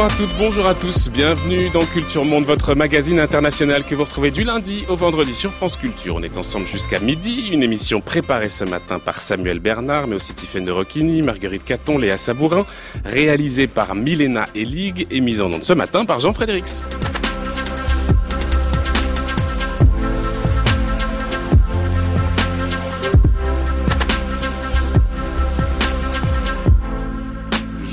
Bonjour à toutes, bonjour à tous, bienvenue dans Culture Monde, votre magazine international que vous retrouvez du lundi au vendredi sur France Culture. On est ensemble jusqu'à midi, une émission préparée ce matin par Samuel Bernard, mais aussi Tiffaine de Rocchini, Marguerite Caton, Léa Sabourin, réalisée par Milena Elig et mise en onde ce matin par Jean Frédérix.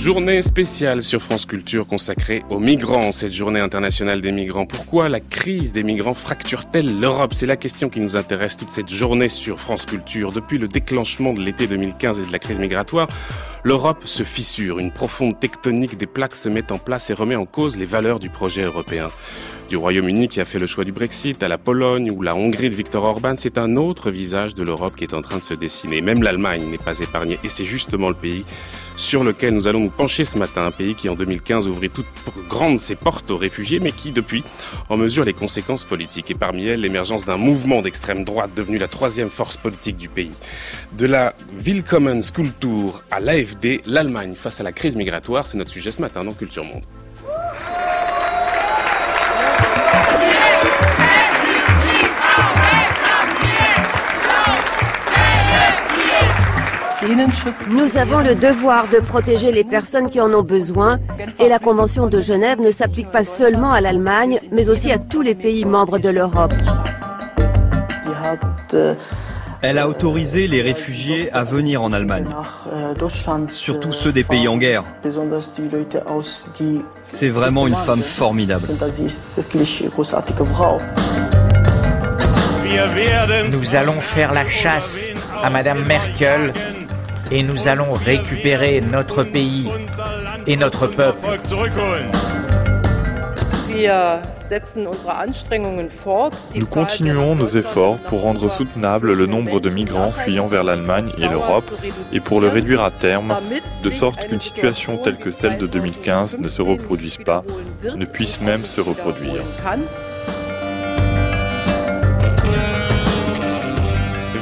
Journée spéciale sur France Culture consacrée aux migrants, cette journée internationale des migrants. Pourquoi la crise des migrants fracture-t-elle l'Europe? C'est la question qui nous intéresse toute cette journée sur France Culture. Depuis le déclenchement de l'été 2015 et de la crise migratoire, l'Europe se fissure. Une profonde tectonique des plaques se met en place et remet en cause les valeurs du projet européen du Royaume-Uni qui a fait le choix du Brexit, à la Pologne ou la Hongrie de Viktor Orban, c'est un autre visage de l'Europe qui est en train de se dessiner. Même l'Allemagne n'est pas épargnée et c'est justement le pays sur lequel nous allons nous pencher ce matin. Un pays qui en 2015 ouvrit toutes grandes ses portes aux réfugiés mais qui depuis en mesure les conséquences politiques et parmi elles l'émergence d'un mouvement d'extrême droite devenu la troisième force politique du pays. De la Willkommen School Tour à l'AFD, l'Allemagne face à la crise migratoire, c'est notre sujet ce matin dans Culture Monde. Nous avons le devoir de protéger les personnes qui en ont besoin et la Convention de Genève ne s'applique pas seulement à l'Allemagne, mais aussi à tous les pays membres de l'Europe. Elle a autorisé les réfugiés à venir en Allemagne, surtout ceux des pays en guerre. C'est vraiment une femme formidable. Nous allons faire la chasse à Madame Merkel et nous allons récupérer notre pays et notre peuple. Nous continuons nos efforts pour rendre soutenable le nombre de migrants fuyant vers l'Allemagne et l'Europe et pour le réduire à terme, de sorte qu'une situation telle que celle de 2015 ne se reproduise pas, ne puisse même se reproduire.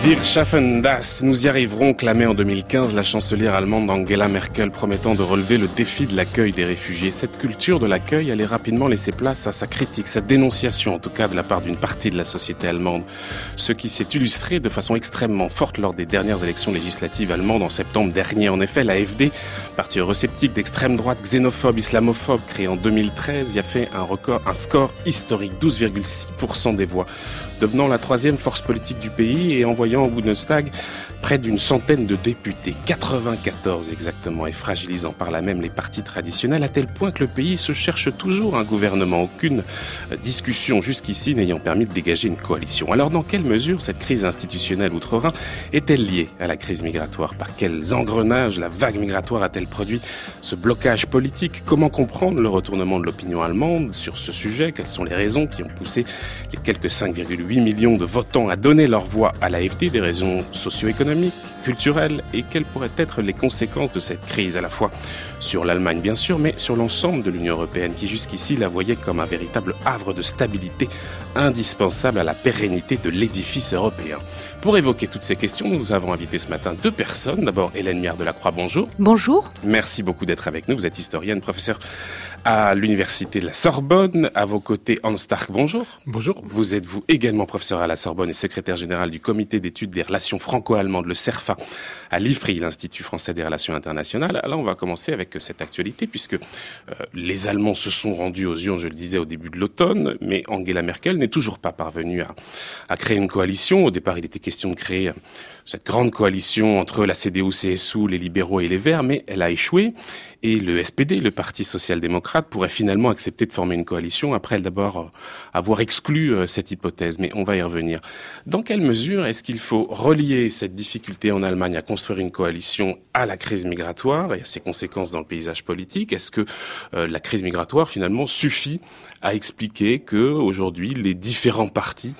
Wir schaffen das. Nous y arriverons, clamait en 2015 la chancelière allemande Angela Merkel, promettant de relever le défi de l'accueil des réfugiés. Cette culture de l'accueil allait rapidement laisser place à sa critique, sa dénonciation, en tout cas de la part d'une partie de la société allemande. Ce qui s'est illustré de façon extrêmement forte lors des dernières élections législatives allemandes en septembre dernier. En effet, l'AFD, parti eurosceptique d'extrême droite, xénophobe, islamophobe, créé en 2013, y a fait un record, un score historique, 12,6% des voix devenant la troisième force politique du pays et envoyant au Bundestag près d'une centaine de députés, 94 exactement, et fragilisant par là même les partis traditionnels, à tel point que le pays se cherche toujours un gouvernement. Aucune discussion jusqu'ici n'ayant permis de dégager une coalition. Alors dans quelle mesure cette crise institutionnelle outre-Rhin est-elle liée à la crise migratoire? Par quels engrenages la vague migratoire a-t-elle produit ce blocage politique? Comment comprendre le retournement de l'opinion allemande sur ce sujet? Quelles sont les raisons qui ont poussé les quelques 5,8 millions de votants à donner leur voix à l'AFD Des raisons socio-économiques culturelle et quelles pourraient être les conséquences de cette crise, à la fois sur l'Allemagne bien sûr, mais sur l'ensemble de l'Union européenne qui jusqu'ici la voyait comme un véritable havre de stabilité indispensable à la pérennité de l'édifice européen. Pour évoquer toutes ces questions, nous avons invité ce matin deux personnes. D'abord Hélène Mière de la Croix, bonjour. Bonjour. Merci beaucoup d'être avec nous. Vous êtes historienne, professeur à l'université de la Sorbonne. À vos côtés, Hans Stark, bonjour. Bonjour. Vous êtes vous également professeur à la Sorbonne et secrétaire général du comité d'études des relations franco-allemandes, le CERFA, à l'IFRI, l'Institut français des relations internationales? Alors on va commencer avec cette actualité puisque euh, les Allemands se sont rendus aux urnes, je le disais, au début de l'automne, mais Angela Merkel n'est toujours pas parvenue à, à créer une coalition. Au départ, il était question de créer cette grande coalition entre la CDU-CSU, les libéraux et les Verts, mais elle a échoué. Et le SPD, le Parti social-démocrate, pourrait finalement accepter de former une coalition après d'abord euh, avoir exclu euh, cette hypothèse. Mais on va y revenir. Dans quelle mesure est-ce qu'il faut relier cette difficulté en Allemagne à construire une coalition à la crise migratoire et à ses conséquences dans le paysage politique? Est-ce que euh, la crise migratoire finalement suffit à expliquer que aujourd'hui les différents partis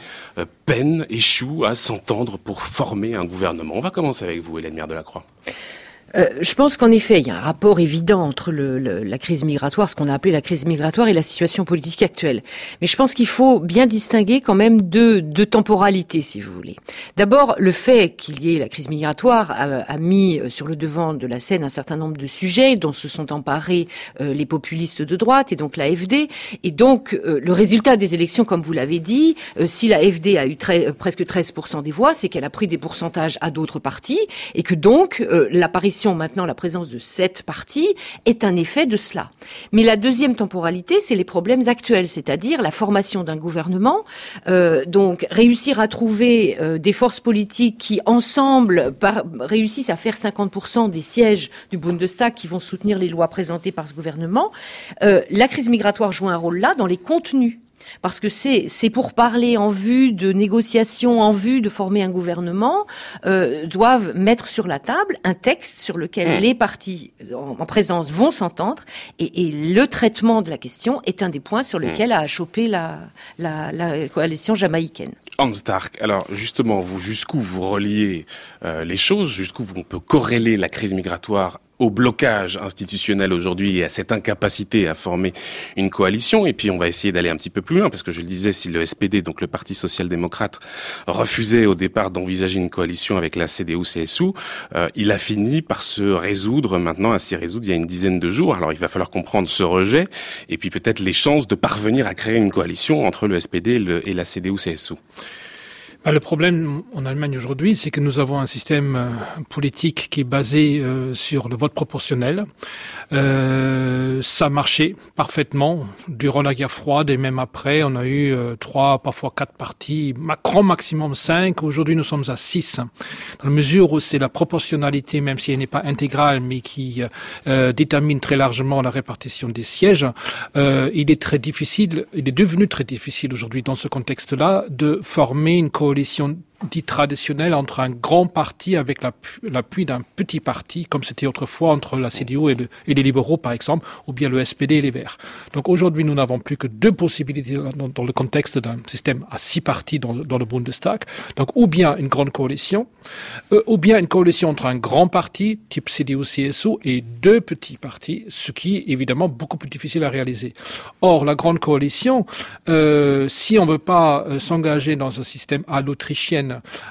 peinent, échouent à s'entendre pour former un gouvernement? On va commencer avec vous, Hélène Mière de la Croix. Euh, je pense qu'en effet, il y a un rapport évident entre le, la crise migratoire, ce qu'on a appelé la crise migratoire, et la situation politique actuelle. Mais je pense qu'il faut bien distinguer quand même deux, deux temporalités, si vous voulez. D'abord, le fait qu'il y ait la crise migratoire a, mis euh, sur le devant de la scène un certain nombre de sujets dont se sont emparés euh, les populistes de droite et donc l'AFD. Et donc, le résultat des élections, comme vous l'avez dit, si la AFD a eu presque 13% des voix, c'est qu'elle a pris des pourcentages à d'autres partis et que donc l'apparition maintenant, la présence de sept partis, est un effet de cela. Mais la deuxième temporalité, c'est les problèmes actuels, c'est-à-dire la formation d'un gouvernement, euh, donc réussir à trouver euh, des forces politiques qui, ensemble, réussissent à faire 50% des sièges du Bundestag qui vont soutenir les lois présentées par ce gouvernement. Euh, la crise migratoire joue un rôle là dans les contenus parce que c'est c'est pour parler en vue de négociations, en vue de former un gouvernement, euh, doivent mettre sur la table un texte sur lequel mmh. les partis en, présence vont s'entendre, et, et, le traitement de la question est un des points sur mmh. lequel a chopé la, la, la coalition jamaïcaine. Hans Stark, alors justement, vous jusqu'où vous reliez euh, les choses, jusqu'où on peut corréler la crise migratoire au blocage institutionnel aujourd'hui et à cette incapacité à former une coalition. Et puis on va essayer d'aller un petit peu plus loin, parce que je le disais, si le SPD, donc le Parti social-démocrate, refusait au départ d'envisager une coalition avec la CDU-CSU, euh, il a fini par se résoudre maintenant, à s'y résoudre il y a une dizaine de jours. Alors il va falloir comprendre ce rejet, et puis peut-être les chances de parvenir à créer une coalition entre le SPD et, et la CDU-CSU. Bah, le problème en Allemagne aujourd'hui, c'est que nous avons un système euh, politique qui est basé euh, sur le vote proportionnel. Euh, ça marchait parfaitement durant la guerre froide et même après. On a eu euh, trois, parfois quatre partis, Macron maximum cinq. Aujourd'hui, nous sommes à six. Dans la mesure où c'est la proportionnalité, même si elle n'est pas intégrale, mais qui détermine très largement la répartition des sièges, il est très difficile, il est devenu très difficile aujourd'hui dans ce contexte-là de former une coalition coalition dit traditionnel entre un grand parti avec l'appui d'un petit parti, comme c'était autrefois entre la CDU et, les libéraux, par exemple, ou bien le SPD et les Verts. Donc aujourd'hui, nous n'avons plus que deux possibilités dans, le contexte d'un système à six partis dans, le Bundestag. Donc ou bien une grande coalition, euh, ou bien une coalition entre un grand parti, type CDU-CSU, et deux petits partis, ce qui est évidemment beaucoup plus difficile à réaliser. Or, la grande coalition, euh, si on ne veut pas euh, s'engager dans un système à l'autrichienne,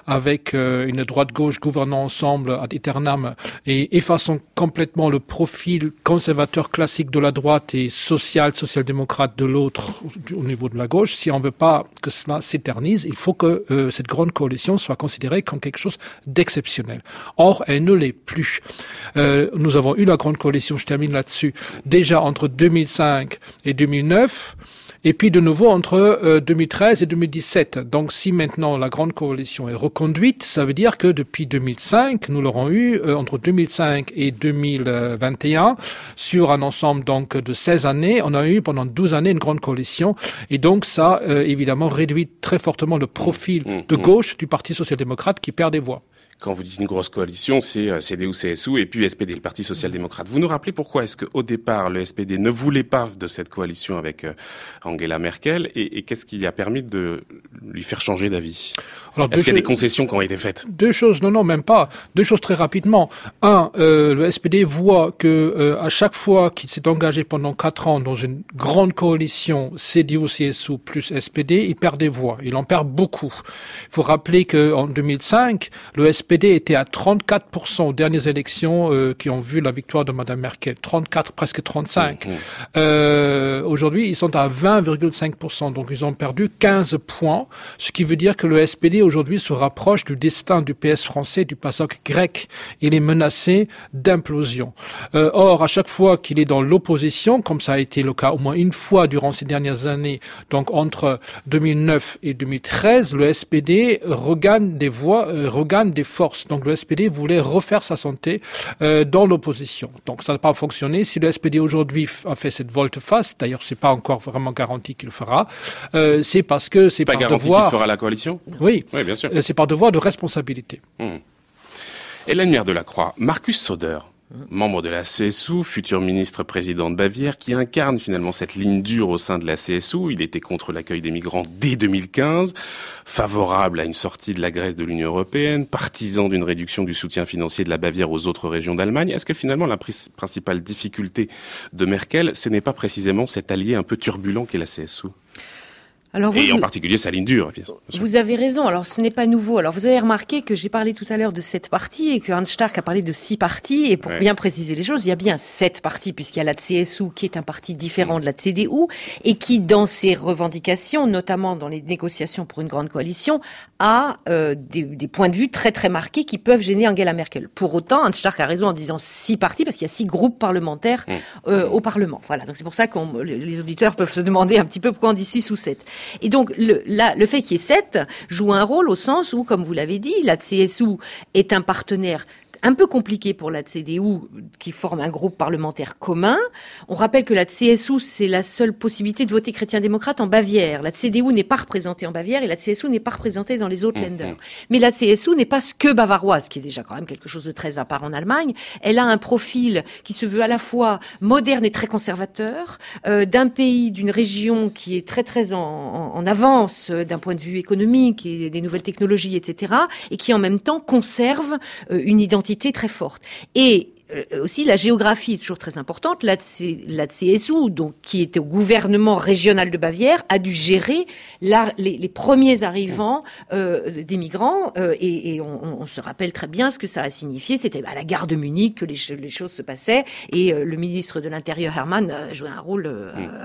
avec euh, une droite-gauche gouvernant ensemble ad eternam et effaçant complètement le profil conservateur classique de la droite et social, social-démocrate de l'autre au niveau de la gauche, si on ne veut pas que cela s'éternise, il faut que euh, cette grande coalition soit considérée comme quelque chose d'exceptionnel. Or, elle ne l'est plus. Euh, nous avons eu la grande coalition, je termine là-dessus, déjà entre 2005 et 2009 et puis de nouveau entre 2013 euh, et 2017. Donc si maintenant la grande coalition est reconduite, ça veut dire que depuis 2005, nous l'aurons eu euh, entre 2005 et 2021 sur un ensemble donc de 16 années. On a eu pendant 12 années une grande coalition et donc ça euh, évidemment réduit très fortement le profil mmh, de mmh. gauche du Parti social-démocrate qui perd des voix. Quand vous dites une grosse coalition, c'est euh, CDU, CSU et puis SPD, le Parti social-démocrate. Vous nous rappelez pourquoi est-ce qu'au départ, le SPD ne voulait pas de cette coalition avec euh, Angela Merkel et, qu'est-ce qui a permis de lui faire changer d'avis? Est-ce qu'il y a des concessions qui ont été faites? Deux choses, non, non, même pas. Deux choses très rapidement. Un, euh, le SPD voit que à chaque fois qu'il s'est engagé pendant quatre ans dans une grande coalition CDU, CSU plus SPD, il perd des voix. Il en perd beaucoup. Il faut rappeler qu'en 2005, le SPD SPD était à 34% aux dernières élections euh, qui ont vu la victoire de Madame Merkel. 34, presque 35. Mmh, mmh. Euh, Aujourd'hui, ils sont à 20,5%. Donc, ils ont perdu 15 points, ce qui veut dire que le SPD aujourd'hui se rapproche du destin du PS français, du PASOK grec. Il est menacé d'implosion. Euh, or, à chaque fois qu'il est dans l'opposition, comme ça a été le cas au moins une fois durant ces dernières années, donc entre 2009 et 2013, le SPD regagne des voix, euh, regagne des Donc le SPD voulait refaire sa santé euh, dans l'opposition. Donc ça n'a pas fonctionné. Si le SPD aujourd'hui a fait cette volte-face, d'ailleurs c'est pas encore vraiment garanti qu'il le fera, euh, c'est parce que c'est par garanti devoir. qu'il fera la coalition? Oui, oui bien sûr. Euh, c'est par devoir de responsabilité. Hum. Hélène Maire de la Croix, Marcus Soder, membre de la CSU, futur ministre-président de Bavière, qui incarne finalement cette ligne dure au sein de la CSU. Il était contre l'accueil des migrants dès 2015, favorable à une sortie de la Grèce de l'Union européenne, partisan d'une réduction du soutien financier de la Bavière aux autres régions d'Allemagne. Est-ce que finalement la principale difficulté de Merkel, ce n'est pas précisément cet allié un peu turbulent qu'est la CSU alors et en particulier sa ligne dure. Vous avez raison. Alors ce n'est pas nouveau. Alors vous avez remarqué que j'ai parlé tout à l'heure de sept parties et que Hans Stark a parlé de six parties. Et pour bien préciser les choses, il y a bien sept parties puisqu'il y a la CSU qui est un parti différent de la CDU et qui, dans ses revendications, notamment dans les négociations pour une grande coalition, a euh, des, des, points de vue très très marqués qui peuvent gêner Angela Merkel. Pour autant, Hans Stark a raison en disant six parties parce qu'il y a six groupes parlementaires mmh. euh, au Parlement. Voilà. Donc c'est pour ça que les auditeurs peuvent se demander un petit peu pourquoi on dit six ou sept. Et donc, le, fait qu'il y ait sept joue un rôle au sens où, comme vous l'avez dit, la CSU est un partenaire un peu compliqué pour la CDU, qui forme un groupe parlementaire commun. On rappelle que la CSU, c'est la seule possibilité de voter chrétien-démocrate en Bavière. La CDU n'est pas représentée en Bavière et la CSU n'est pas représentée dans les autres mmh, länder. Mais la CSU n'est pas que bavaroise, qui est déjà quand même quelque chose de très à part en Allemagne. Elle a un profil qui se veut à la fois moderne et très conservateur, euh, d'un pays, d'une région qui est très très en, en avance euh, d'un point de vue économique et des nouvelles technologies, etc., et qui en même temps conserve euh, une identité très forte. Et aussi la géographie est toujours très importante. La, la CSU, donc qui était au gouvernement régional de Bavière, a dû gérer la, les, les, premiers arrivants euh, des migrants euh, et, et on, on, se rappelle très bien ce que ça a signifié. C'était à la gare de Munich que les, les choses se passaient et euh, le ministre de l'Intérieur Hermann jouait un rôle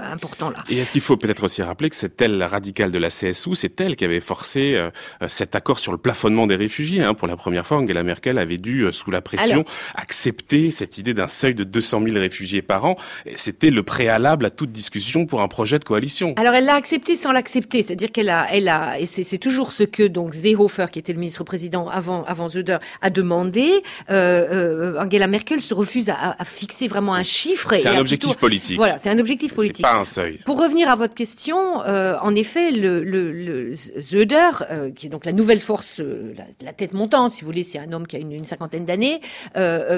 important là. Et est-ce qu'il faut peut-être aussi rappeler que c'est elle, la radicale de la CSU, c'est elle qui avait forcé cet accord sur le plafonnement des réfugiés. Hein. Pour la première fois, Angela Merkel avait dû, sous la pression, accepter cette idée d'un seuil de 200 000 réfugiés par an. C'était le préalable à toute discussion pour un projet de coalition. Alors elle l'a accepté sans l'accepter, c'est-à-dire qu'elle a, elle a, et c'est toujours ce que donc Seehofer, qui était le ministre-président avant avant Söder, a demandé. Euh, euh, Angela Merkel se refuse à, à fixer vraiment un chiffre. C'est un objectif politique. Voilà, c'est un objectif politique. Pas un seuil. Pour revenir à votre question, euh, en effet, le, le, le Söder, qui est donc la nouvelle force, la, la, tête montante, si vous voulez, c'est un homme qui a une, une cinquantaine d'années,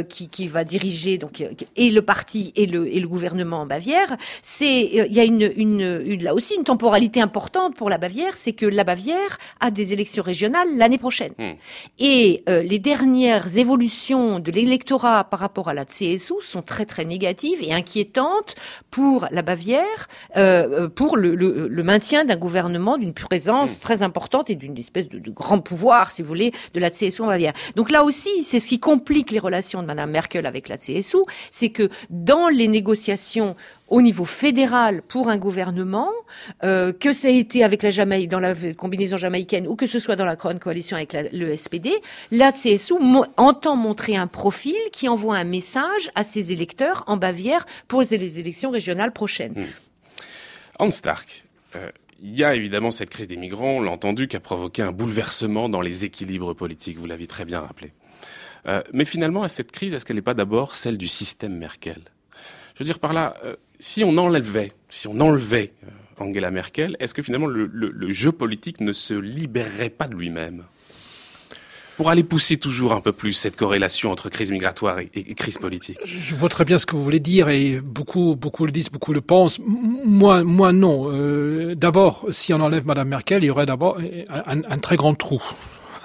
qui, qui va diriger donc et le parti et le et le gouvernement en Bavière, c'est il y a une, une, là aussi une temporalité importante pour la Bavière, c'est que la Bavière a des élections régionales l'année prochaine. Hmm. Et euh, les dernières évolutions de l'électorat par rapport à la CSU sont très très négatives et inquiétantes pour la Bavière, euh, pour le, le, maintien d'un gouvernement d'une présence hmm. très importante et d'une espèce de, de, grand pouvoir, si vous voulez, de la CSU en Bavière. Donc là aussi, c'est ce qui complique les relations de Madame Merkel avec la CSU, c'est que dans les négociations au niveau fédéral pour un gouvernement, euh, que ça ait été avec la Jamaïque, dans la combinaison jamaïcaine, ou que ce soit dans la grande coalition avec le SPD, la CSU entend montrer un profil qui envoie un message à ses électeurs en Bavière pour les élections régionales prochaines. Hmm. Hans Stark, euh, il y a évidemment cette crise des migrants, on l'a entendu, qui a provoqué un bouleversement dans les équilibres politiques, vous l'avez très bien rappelé. Euh, mais finalement, cette crise, est-ce qu'elle n'est pas d'abord celle du système Merkel? Je veux dire par là, euh, si on enlevait, si on enlevait euh, Angela Merkel, est-ce que finalement le, jeu politique ne se libérerait pas de lui-même? Pour aller pousser toujours un peu plus cette corrélation entre crise migratoire et, crise politique Je vois très bien ce que vous voulez dire et beaucoup, beaucoup le disent, beaucoup le pensent. Moi, moi non. d'abord, si on enlève Madame Merkel, il y aurait d'abord un, très grand trou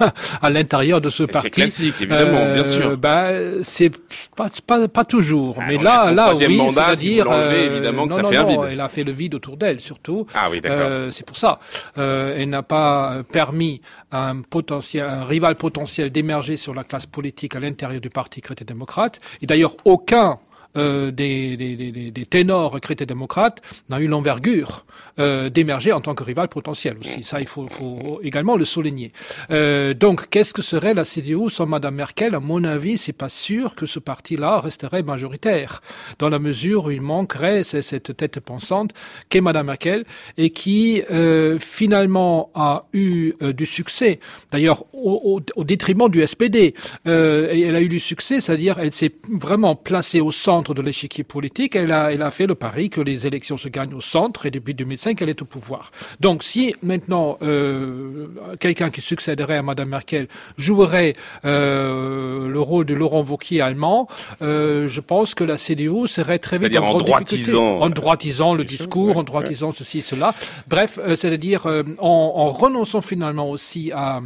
à l'intérieur de ce parti. C'est classique, évidemment, bien sûr. Euh, bah, c'est pas, pas, pas toujours. Ah, mais là, là, oui, c'est-à-dire, euh, évidemment que ça fait un vide. Elle a fait le vide autour d'elle, surtout. Ah oui, d'accord. Euh, c'est pour ça. Euh, elle n'a pas permis à un potentiel, un rival potentiel d'émerger sur la classe politique à l'intérieur du parti chrétien-démocrate. Et d'ailleurs, aucun euh, des, des, des, des, ténors chrétiens-démocrates n'a eu l'envergure euh, d'émerger en tant que rival potentiel aussi. Ça, il faut, faut également le souligner. Euh, donc, qu'est-ce que serait la CDU sans Madame Merkel? À mon avis, c'est pas sûr que ce parti-là resterait majoritaire, dans la mesure où il manquerait cette tête pensante qu'est Madame Merkel et qui euh, finalement a eu euh, du succès. D'ailleurs, au, au, au, détriment du SPD, euh, elle a eu du succès, c'est-à-dire elle s'est vraiment placée au centre centre de l'échiquier politique. Elle a, elle a fait le pari que les élections se gagnent au centre et depuis 2005, elle est au pouvoir. Donc, si maintenant euh, quelqu'un qui succéderait à Madame Merkel jouerait euh, le rôle de Laurent Wauquiez allemand, euh, je pense que la CDU serait très vite en, en droitisant, en droitisant le discours, en droitisant ceci, cela. Bref, euh, c'est-à-dire euh, en, en, renonçant finalement aussi à,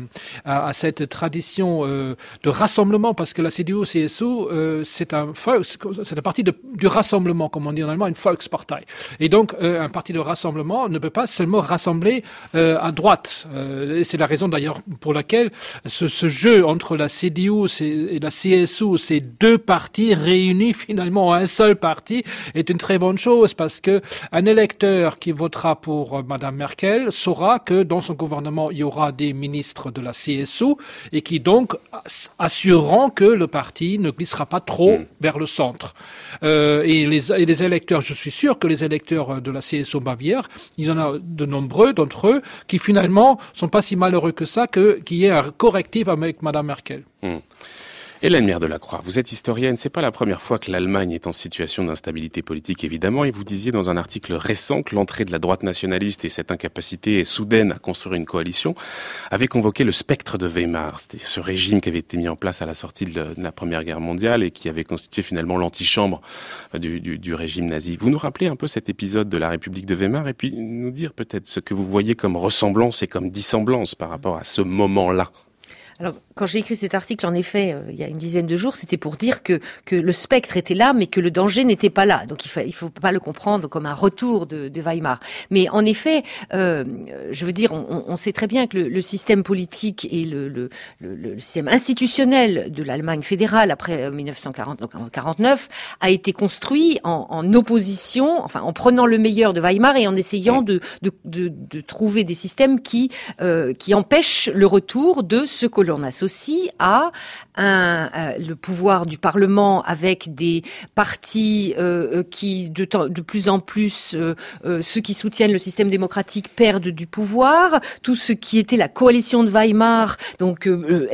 à, à cette tradition euh, de rassemblement, parce que la CDU, CSU, c'est un c'est un parti de, du rassemblement, comme on dit en allemand, une Volkspartei. Et donc, un parti de rassemblement ne peut pas seulement rassembler à droite. et c'est la raison d'ailleurs pour laquelle ce, ce, jeu entre la CDU et la CSU, ces deux partis réunis finalement en un seul parti, est une très bonne chose parce que un électeur qui votera pour Madame Merkel saura que dans son gouvernement il y aura des ministres de la CSU et qui donc assureront que le parti ne glissera pas trop mmh. vers le centre. Euh, et, les, électeurs, je suis sûr que les électeurs de la CSU Bavière, il y en a de nombreux d'entre eux qui finalement sont pas si malheureux que ça qu'il y ait un correctif avec Madame Merkel. Mmh. Hélène Mère de la Croix, vous êtes historienne, c'est pas la première fois que l'Allemagne est en situation d'instabilité politique évidemment, et vous disiez dans un article récent que l'entrée de la droite nationaliste et cette incapacité soudaine à construire une coalition avait convoqué le spectre de Weimar, c'était ce régime qui avait été mis en place à la sortie de la Première Guerre mondiale et qui avait constitué finalement l'antichambre du, du, régime nazi. Vous nous rappelez un peu cet épisode de la République de Weimar et puis nous dire peut-être ce que vous voyez comme ressemblance et comme dissemblance par rapport à ce moment-là quand j'ai écrit cet article, en effet, euh, il y a une dizaine de jours, c'était pour dire que, que le spectre était là, mais que le danger n'était pas là. Donc, il il faut pas le comprendre comme un retour de, de Weimar. Mais en effet, euh, je veux dire, on, on, sait très bien que le, le système politique et le, le, le, système institutionnel de l'Allemagne fédérale après 1949 euh, a été construit en, en, opposition, enfin, en prenant le meilleur de Weimar et en essayant de, de, de, de trouver des systèmes qui, euh, qui empêchent le retour de ce que l'on associe à un, euh, le pouvoir du Parlement avec des partis euh, euh qui de, de, plus en plus euh, ceux qui soutiennent le système démocratique perdent du pouvoir, tout ce qui était la coalition de Weimar, donc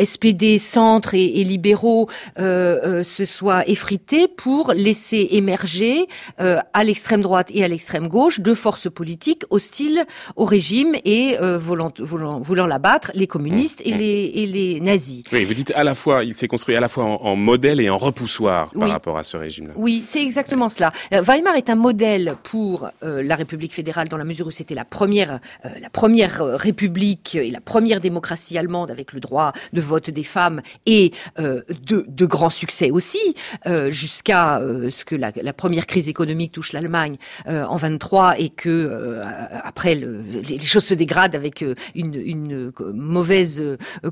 SPD, centre et, et libéraux, se soit effrité pour laisser émerger à l'extrême droite et à l'extrême gauche deux forces politiques hostiles au régime et voulant, voulant, voulant l'abattre, les communistes et les, et les nazis. Oui, vous dites à la fois, il s'est construit à la fois en, en, modèle et en repoussoir par rapport à ce régime-là. Oui, c'est exactement cela. Euh, Weimar est un modèle pour euh, la République fédérale dans la mesure où c'était la première, euh, la première république et la première démocratie allemande avec le droit de vote des femmes et euh, de, de, grands succès aussi, jusqu'à ce que la, la, première crise économique touche l'Allemagne en 23 et que après le, les choses se dégradent avec une, une mauvaise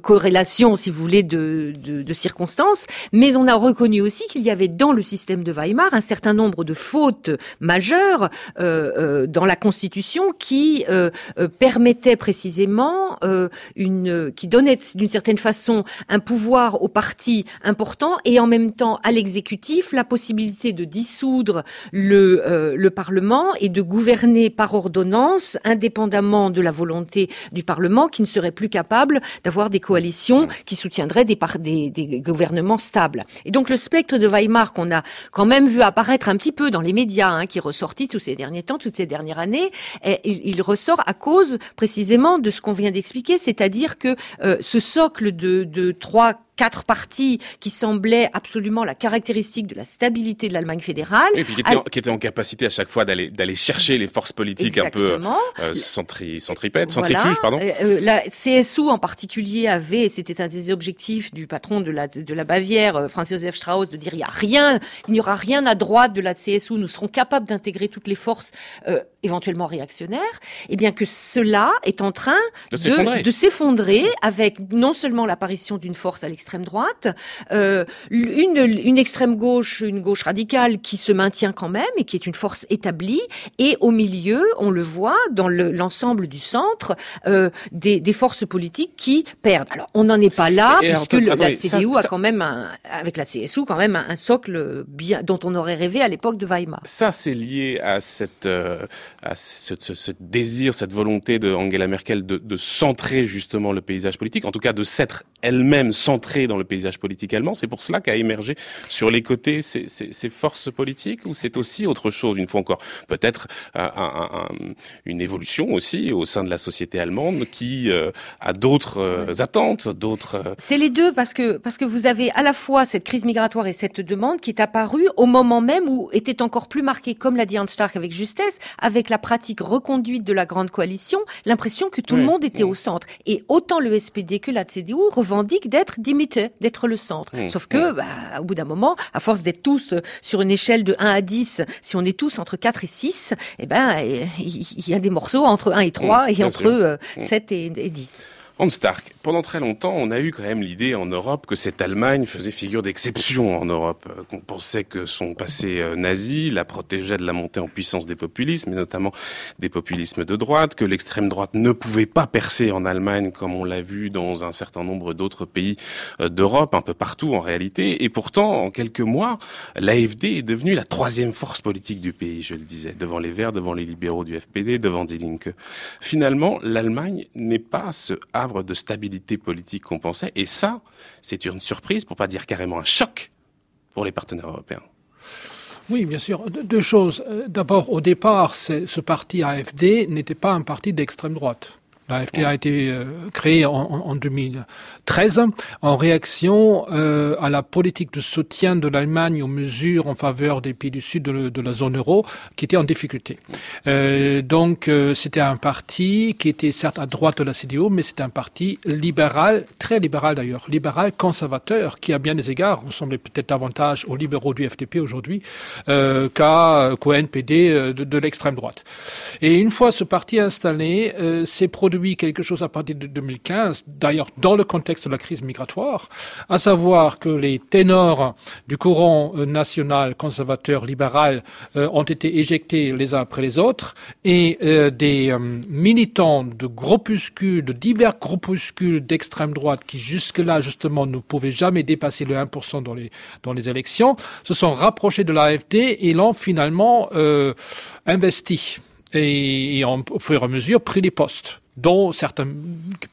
corrélation, si vous voulez, de, de, de, circonstances, mais on a reconnu aussi qu'il y avait dans le système de Weimar un certain nombre de fautes majeures euh, euh, dans la Constitution qui euh, euh permettaient précisément euh, une, qui donnaient d'une certaine façon un pouvoir au parti important et en même temps à l'exécutif la possibilité de dissoudre le, euh, le Parlement et de gouverner par ordonnance indépendamment de la volonté du Parlement qui ne serait plus capable d'avoir des coalitions qui soutiendraient des, des, des, gouvernements stables. Et donc le spectre de Weimar qu'on a quand même vu apparaître un petit peu dans les médias, hein, qui est ressorti tous ces derniers temps, toutes ces dernières années, il, ressort à cause précisément de ce qu'on vient d'expliquer, c'est-à-dire que euh, ce socle de trois quatre partis qui semblaient absolument la caractéristique de la stabilité de l'Allemagne fédérale. Et puis qui étaient, en, qui étaient en capacité à chaque fois d'aller d'aller chercher les forces politiques Exactement. un peu euh, centri, centripètes, voilà. centrifuges, pardon. Euh, euh, la CSU en particulier avait, c'était un des objectifs du patron de la de la Bavière, euh, Franz Josef Strauss, de dire il y a rien, il n'y aura rien à droite de la CSU, nous serons capables d'intégrer toutes les forces euh, éventuellement réactionnaires. Et eh bien que cela est en train de s'effondrer avec non seulement l'apparition d'une force à l'extérieur extrême droite, euh, une, une extrême gauche, une gauche radicale qui se maintient quand même et qui est une force établie, et au milieu, on le voit dans l'ensemble le, du centre, euh, des, des, forces politiques qui perdent. Alors on n'en est pas là et puisque alors, la CDU ça, a quand même, un, avec la CSU, quand même un, un, socle bien dont on aurait rêvé à l'époque de Weimar. Ça, c'est lié à cette, euh, à ce, ce, ce, désir, cette volonté de Angela Merkel de, de centrer justement le paysage politique, en tout cas de s'être elle-même centrée dans le paysage politique allemand. C'est pour cela qu'a émergé sur les côtés ces, ces, ces forces politiques ou c'est aussi autre chose, une fois encore, peut-être un, un, une évolution aussi au sein de la société allemande qui euh, a d'autres euh, attentes, d'autres. Euh, c'est les deux parce que parce que vous avez à la fois cette crise migratoire et cette demande qui est apparue au moment même où était encore plus marquée, comme l'a dit Hans Stark avec justesse, avec la pratique reconduite de la grande coalition, l'impression que tout le monde était au centre. Et autant le SPD que la CDU revendiquent d'être d'être le centre. Mmh. Sauf que, bah, au bout d'un moment, à force d'être tous sur une échelle de 1 à 10, si on est tous entre 4 et 6, eh ben, il y a des morceaux entre 1 et 3 mmh, et entre 7 et, et 10. Hans Stark, pendant très longtemps, on a eu quand même l'idée en Europe que cette Allemagne faisait figure d'exception en Europe, euh, qu'on pensait que son passé euh, nazi la protégeait de la montée en puissance des populismes, et notamment des populismes de droite, que l'extrême droite ne pouvait pas percer en Allemagne comme on l'a vu dans un certain nombre d'autres pays euh, d'Europe, un peu partout en réalité. Et pourtant, en quelques mois, l'AFD est devenue la troisième force politique du pays, je le disais, devant les Verts, devant les libéraux du FPD, devant Die Linke. Finalement, l'Allemagne n'est pas ce de stabilité politique qu'on pensait. Et ça, c'est une surprise, pour pas dire carrément un choc pour les partenaires européens. Oui, bien sûr. Deux choses. Euh, d'abord, au départ, ce parti AFD n'était pas un parti d'extrême droite. L'AFD a été euh, créée en, en, 2013 en réaction euh, à la politique de soutien de l'Allemagne aux mesures en faveur des pays du sud de, la zone euro qui étaient en difficulté. Euh, donc c'était un parti qui était certes à droite de la CDU, mais c'était un parti libéral, très libéral d'ailleurs, libéral conservateur, qui à bien des égards ressemblait peut-être davantage aux libéraux du FDP aujourd'hui qu'à qu'au NPD de, l'extrême droite. Et une fois ce parti installé, ses produits quelque chose à partir de 2015, d'ailleurs dans le contexte de la crise migratoire, à savoir que les ténors du courant euh, national conservateur libéral euh, ont été éjectés les uns après les autres et euh, des militants de groupuscules, de divers groupuscules d'extrême droite qui jusque-là justement ne pouvaient jamais dépasser le 1% dans les, dans les élections, se sont rapprochés de l'AFD et l'ont finalement investi et, et, au fur et à mesure pris les postes dont certains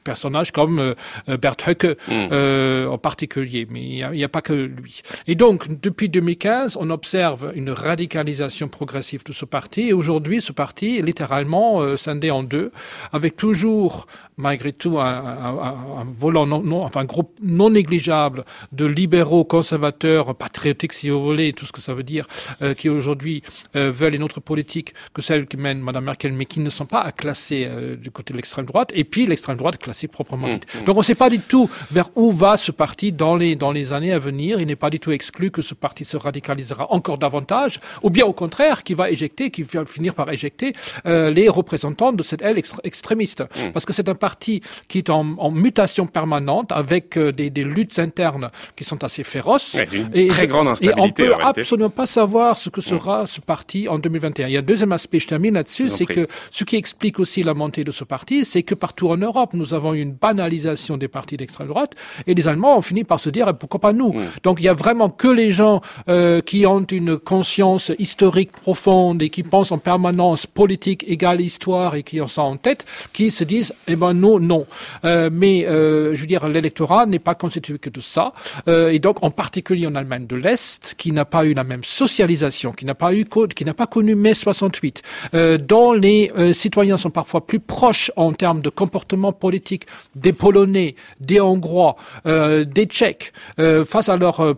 personnages comme euh, Bert Höcke mm. euh, en particulier, mais il n'y a, a, pas que lui. Et donc, depuis 2015, on observe une radicalisation progressive de ce parti, et aujourd'hui, ce parti est littéralement euh, scindé en deux, avec toujours, malgré tout, un, un, un volant non, non, enfin, un groupe non négligeable de libéraux, conservateurs, patriotiques, si vous voulez, tout ce que ça veut dire, euh, qui aujourd'hui euh, veulent une autre politique que celle que mène Mme Merkel, mais qui ne sont pas à classer euh, du côté de l'extrême l'extrême droite, et puis l'extrême droite classée proprement mmh, dite. Mmh. Donc on ne sait pas du tout vers où va ce parti dans les, dans les années à venir. Il n'est pas du tout exclu que ce parti se radicalisera encore davantage, ou bien au contraire, qui va éjecter, qui va finir par éjecter euh, les représentants de cette aile extrémiste. Mmh. Parce que c'est un parti qui est en, en mutation permanente, avec euh, des, des, luttes internes qui sont assez féroces. Ouais, et, très grande instabilité. Et on peut absolument pas savoir ce que sera ce parti en 2021. Il y a un deuxième aspect, je termine là-dessus, c'est que ce qui explique aussi la montée de ce parti, c'est que partout en Europe, nous avons une banalisation des partis d'extrême droite, et les Allemands ont fini par se dire pourquoi pas nous. Donc il y a vraiment que les gens euh, qui ont une conscience historique profonde et qui pensent en permanence politique égale histoire et qui ont ça en tête, qui se disent eh ben non, non. Euh, mais euh, je veux dire, l'électorat n'est pas constitué que de ça, et donc en particulier en Allemagne de l'Est, qui n'a pas eu la même socialisation, qui n'a pas eu qui n'a pas connu mai 68, euh, dont les citoyens sont parfois plus proches en en termes de comportement politique des Polonais, des Hongrois, euh, des Tchèques, euh, face à leur euh,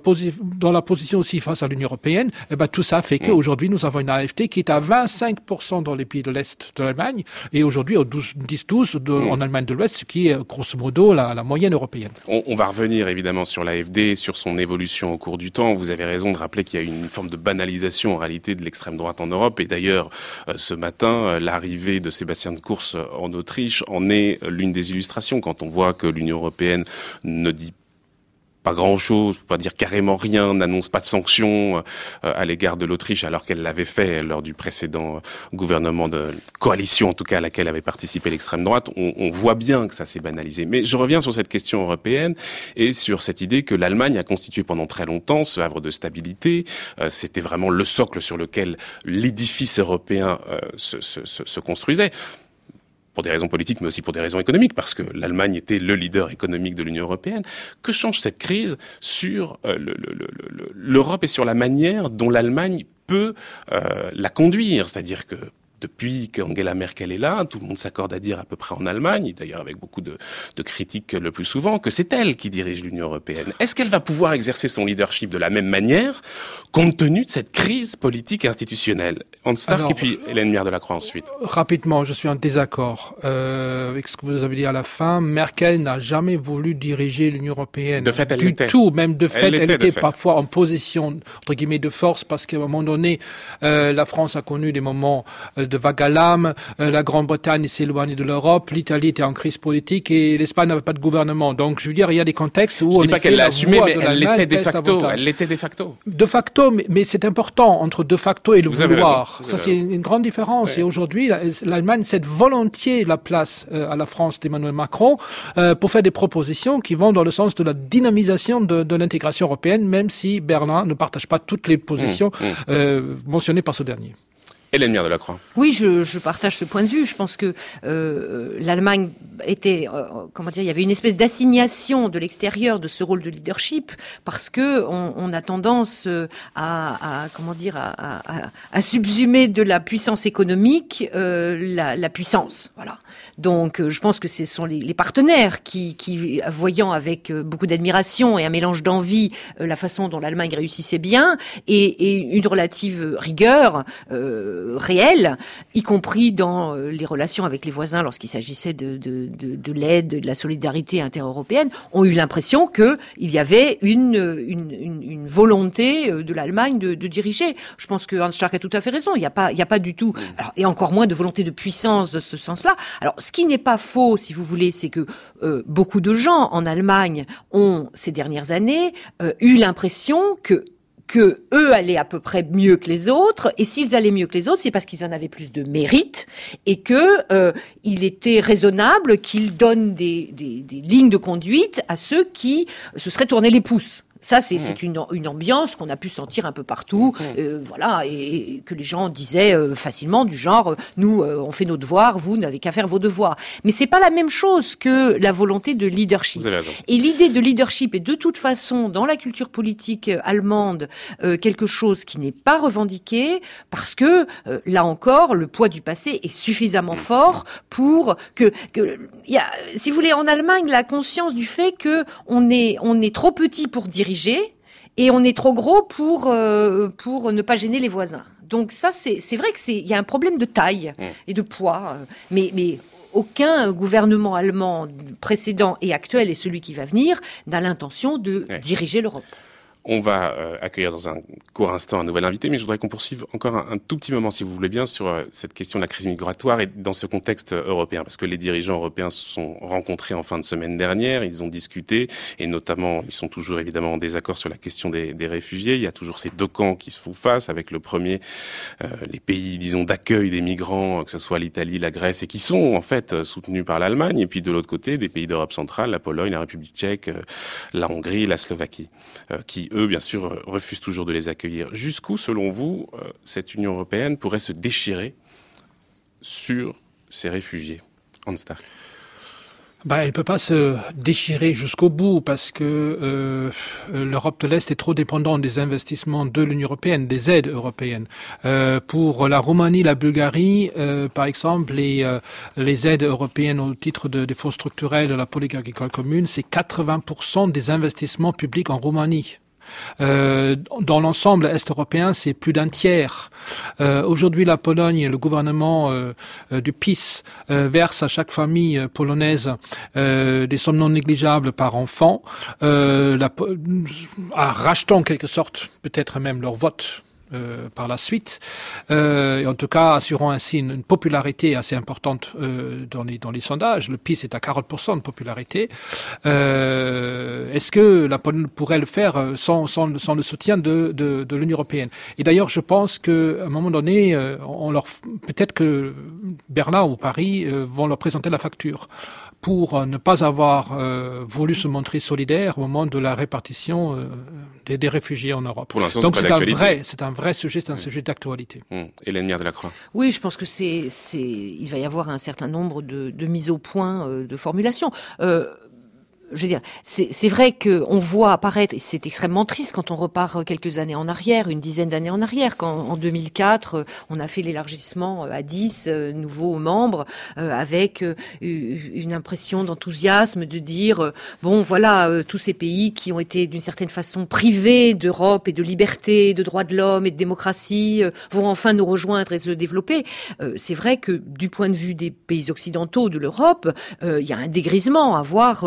dans la position aussi face à l'Union européenne, eh ben, tout ça fait mm. qu'aujourd'hui nous avons une AFD qui est à 25% dans les pays de l'Est de l'Allemagne et aujourd'hui au 10-12 mm. en Allemagne de l'Ouest, ce qui est grosso modo la, la moyenne européenne. On, on, va revenir évidemment sur l'AFD, sur son évolution au cours du temps. Vous avez raison de rappeler qu'il y a une forme de banalisation en réalité de l'extrême droite en Europe et d'ailleurs euh, ce matin l'arrivée de Sébastien de Course en Autriche en est l'une des illustrations quand on voit que l'Union européenne ne dit pas grand-chose, pas dire carrément rien, n'annonce pas de sanctions euh, à l'égard de l'Autriche alors qu'elle l'avait fait lors du précédent gouvernement de coalition, en tout cas à laquelle avait participé l'extrême droite. On, voit bien que ça s'est banalisé. Mais je reviens sur cette question européenne et sur cette idée que l'Allemagne a constitué pendant très longtemps ce havre de stabilité. Euh, C'était vraiment le socle sur lequel l'édifice européen euh, se, construisait pour des raisons politiques, mais aussi pour des raisons économiques, parce que l'Allemagne était le leader économique de l'Union européenne. Que change cette crise sur euh, l'Europe et sur la manière dont l'Allemagne peut euh, la conduire? C'est-à-dire que depuis qu'Angela Merkel est là, tout le monde s'accorde à dire à peu près en Allemagne, d'ailleurs avec beaucoup de, de, critiques le plus souvent, que c'est elle qui dirige l'Union européenne. Est-ce qu'elle va pouvoir exercer son leadership de la même manière, compte tenu de cette crise politique et institutionnelle? Hans Stark et puis Hélène Mière de la Croix ensuite. Rapidement, je suis en désaccord euh, avec ce que vous avez dit à la fin. Merkel n'a jamais voulu diriger l'Union européenne. De fait, elle du était. tout. Même de fait, elle, était parfois en position entre guillemets de force parce qu'à un moment donné, euh, la France a connu des moments euh, de vague à l'âme, euh, la Grande-Bretagne s'est éloignée de l'Europe, l'Italie était en crise politique et l'Espagne n'avait pas de gouvernement. Donc, je veux dire, il y a des contextes où je on dis pas qu'elle l'a assumé, mais elle l'était de facto. Elle l'était de facto. De facto, mais, mais c'est important entre de facto et le vouloir. Ça, c'est une grande différence. Et aujourd'hui, l'Allemagne cède volontiers la place euh, à la France d'Emmanuel Macron euh, pour faire des propositions qui vont dans le sens de la dynamisation de, de l'intégration européenne, même si Berlin ne partage pas toutes les positions mmh, mmh. Euh, mentionnées par ce dernier. Hélène de la Croix. Oui, je, partage ce point de vue. Je pense que euh, l'Allemagne était, euh, comment dire, il y avait une espèce d'assignation de l'extérieur de ce rôle de leadership parce que on, a tendance euh, à, comment dire, à, subsumer de la puissance économique la, puissance. Voilà. Donc, je pense que ce sont les, partenaires qui, voyant avec beaucoup d'admiration et un mélange d'envie la façon dont l'Allemagne réussissait bien et, une relative rigueur. Réel, y compris dans euh, les relations avec les voisins lorsqu'il s'agissait de, de, de, de l'aide, de la solidarité intereuropéenne, ont eu l'impression qu'il y avait une, une, une, une, volonté euh, de l'Allemagne de, de, diriger. Je pense que Hans Stark a tout à fait raison. Il n'y a pas, il y a pas du tout, alors, et encore moins de volonté de puissance de ce sens-là. Alors, ce qui n'est pas faux, si vous voulez, c'est que euh, beaucoup de gens en Allemagne ont ces dernières années eu l'impression que que eux allaient à peu près mieux que les autres, et s'ils allaient mieux que les autres, c'est parce qu'ils en avaient plus de mérite et que euh, il était raisonnable qu'ils donnent des, lignes de conduite à ceux qui se seraient tournés les pouces. Ça, c'est une, une, ambiance qu'on a pu sentir un peu partout, euh, voilà, et, que les gens disaient euh, facilement du genre, euh, nous, on fait nos devoirs, vous n'avez qu'à faire vos devoirs. Mais c'est pas la même chose que la volonté de leadership. Et l'idée de leadership est de toute façon dans la culture politique allemande quelque chose qui n'est pas revendiqué parce que là encore, le poids du passé est suffisamment fort pour que, que y a, si vous voulez, en Allemagne, la conscience du fait que on est on est trop petit pour diriger et on est trop gros pour euh, pour ne pas gêner les voisins. Donc ça, c'est vrai que c'est il y a un problème de taille mmh. et de poids, euh, mais mais aucun gouvernement allemand précédent et actuel et celui qui va venir n'a l'intention de diriger l'Europe. On va euh, accueillir dans un court instant un nouvel invité, mais je voudrais qu'on poursuive encore un, tout petit moment, si vous voulez bien, sur euh, cette question de la crise migratoire et dans ce contexte euh, européen, parce que les dirigeants européens se sont rencontrés en fin de semaine dernière, ils ont discuté, et notamment, ils sont toujours évidemment en désaccord sur la question des, des réfugiés. Il y a toujours ces deux camps qui se font face, avec le premier, les pays, disons, d'accueil des migrants, que ce soit l'Italie, la Grèce, et qui sont en fait soutenus par l'Allemagne, et puis de l'autre côté, des pays d'Europe centrale, la Pologne, la République tchèque, la Hongrie, la Slovaquie, qui eux, bien sûr, refusent toujours de les accueillir. Jusqu'où, selon vous, euh, cette Union européenne pourrait se déchirer sur ces réfugiés Hans bah, elle ne peut pas se déchirer jusqu'au bout parce que euh, l'Europe de l'Est est trop dépendante des investissements de l'Union européenne, des aides européennes. Euh, pour la Roumanie, la Bulgarie, euh, par exemple, les, euh, aides européennes au titre de, des fonds structurels de la politique agricole commune, c'est 80% des investissements publics en Roumanie. Euh, dans l'ensemble est européen, c'est plus d'un tiers. Euh, Aujourd'hui, la Pologne, le gouvernement euh, du PIS verse à chaque famille polonaise des sommes non négligeables par enfant, la, rachetant en quelque sorte peut-être même leur vote euh, par la suite, euh, et en tout cas assurant ainsi une, popularité assez importante euh, dans, les, dans les sondages. Le PIS est à 40% de popularité. Est-ce que la Pologne pourrait le faire sans, sans, sans le soutien de, de, de l'Union européenne? Et d'ailleurs, je pense qu'à un moment donné, on leur peut-être que Berlin ou Paris vont leur présenter la facture pour ne pas avoir euh, voulu se montrer solidaire au moment de la répartition euh, des, des, réfugiés en Europe. Donc c'est un vrai, c'est un vrai sujet, c'est un sujet d'actualité. Hum. Hélène de la Croix. Oui, je pense que c'est, c'est, il va y avoir un certain nombre de, de mises au point de formulation. Euh, je veux dire, c'est vrai que on voit apparaître, et c'est extrêmement triste quand on repart quelques années en arrière, une dizaine d'années en arrière, quand en 2004, on a fait l'élargissement à 10 euh, nouveaux membres, euh, avec euh, une impression d'enthousiasme, de dire, bon, voilà, tous ces pays qui ont été d'une certaine façon privés d'Europe et de liberté, de droits de l'homme et de démocratie, vont enfin nous rejoindre et se développer. c'est vrai que du point de vue des pays occidentaux de l'Europe, il y a un dégrisement à voir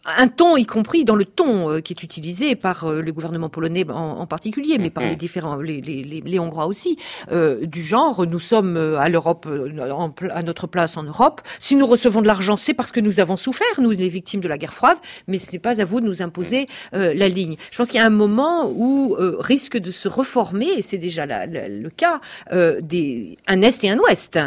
un ton, y compris dans le ton euh, qui est utilisé par euh, le gouvernement polonais en, particulier, mais par les mm-hmm. différents, les, les, les, Hongrois aussi, euh, du genre, nous sommes à l'Europe, à notre place en Europe. Si nous recevons de l'argent, c'est parce que nous avons souffert, nous, les victimes de la guerre froide, mais ce n'est pas à vous de nous imposer la ligne. Je pense qu'il y a un moment où risque de se reformer, et c'est déjà le cas, des, un Est et un Ouest,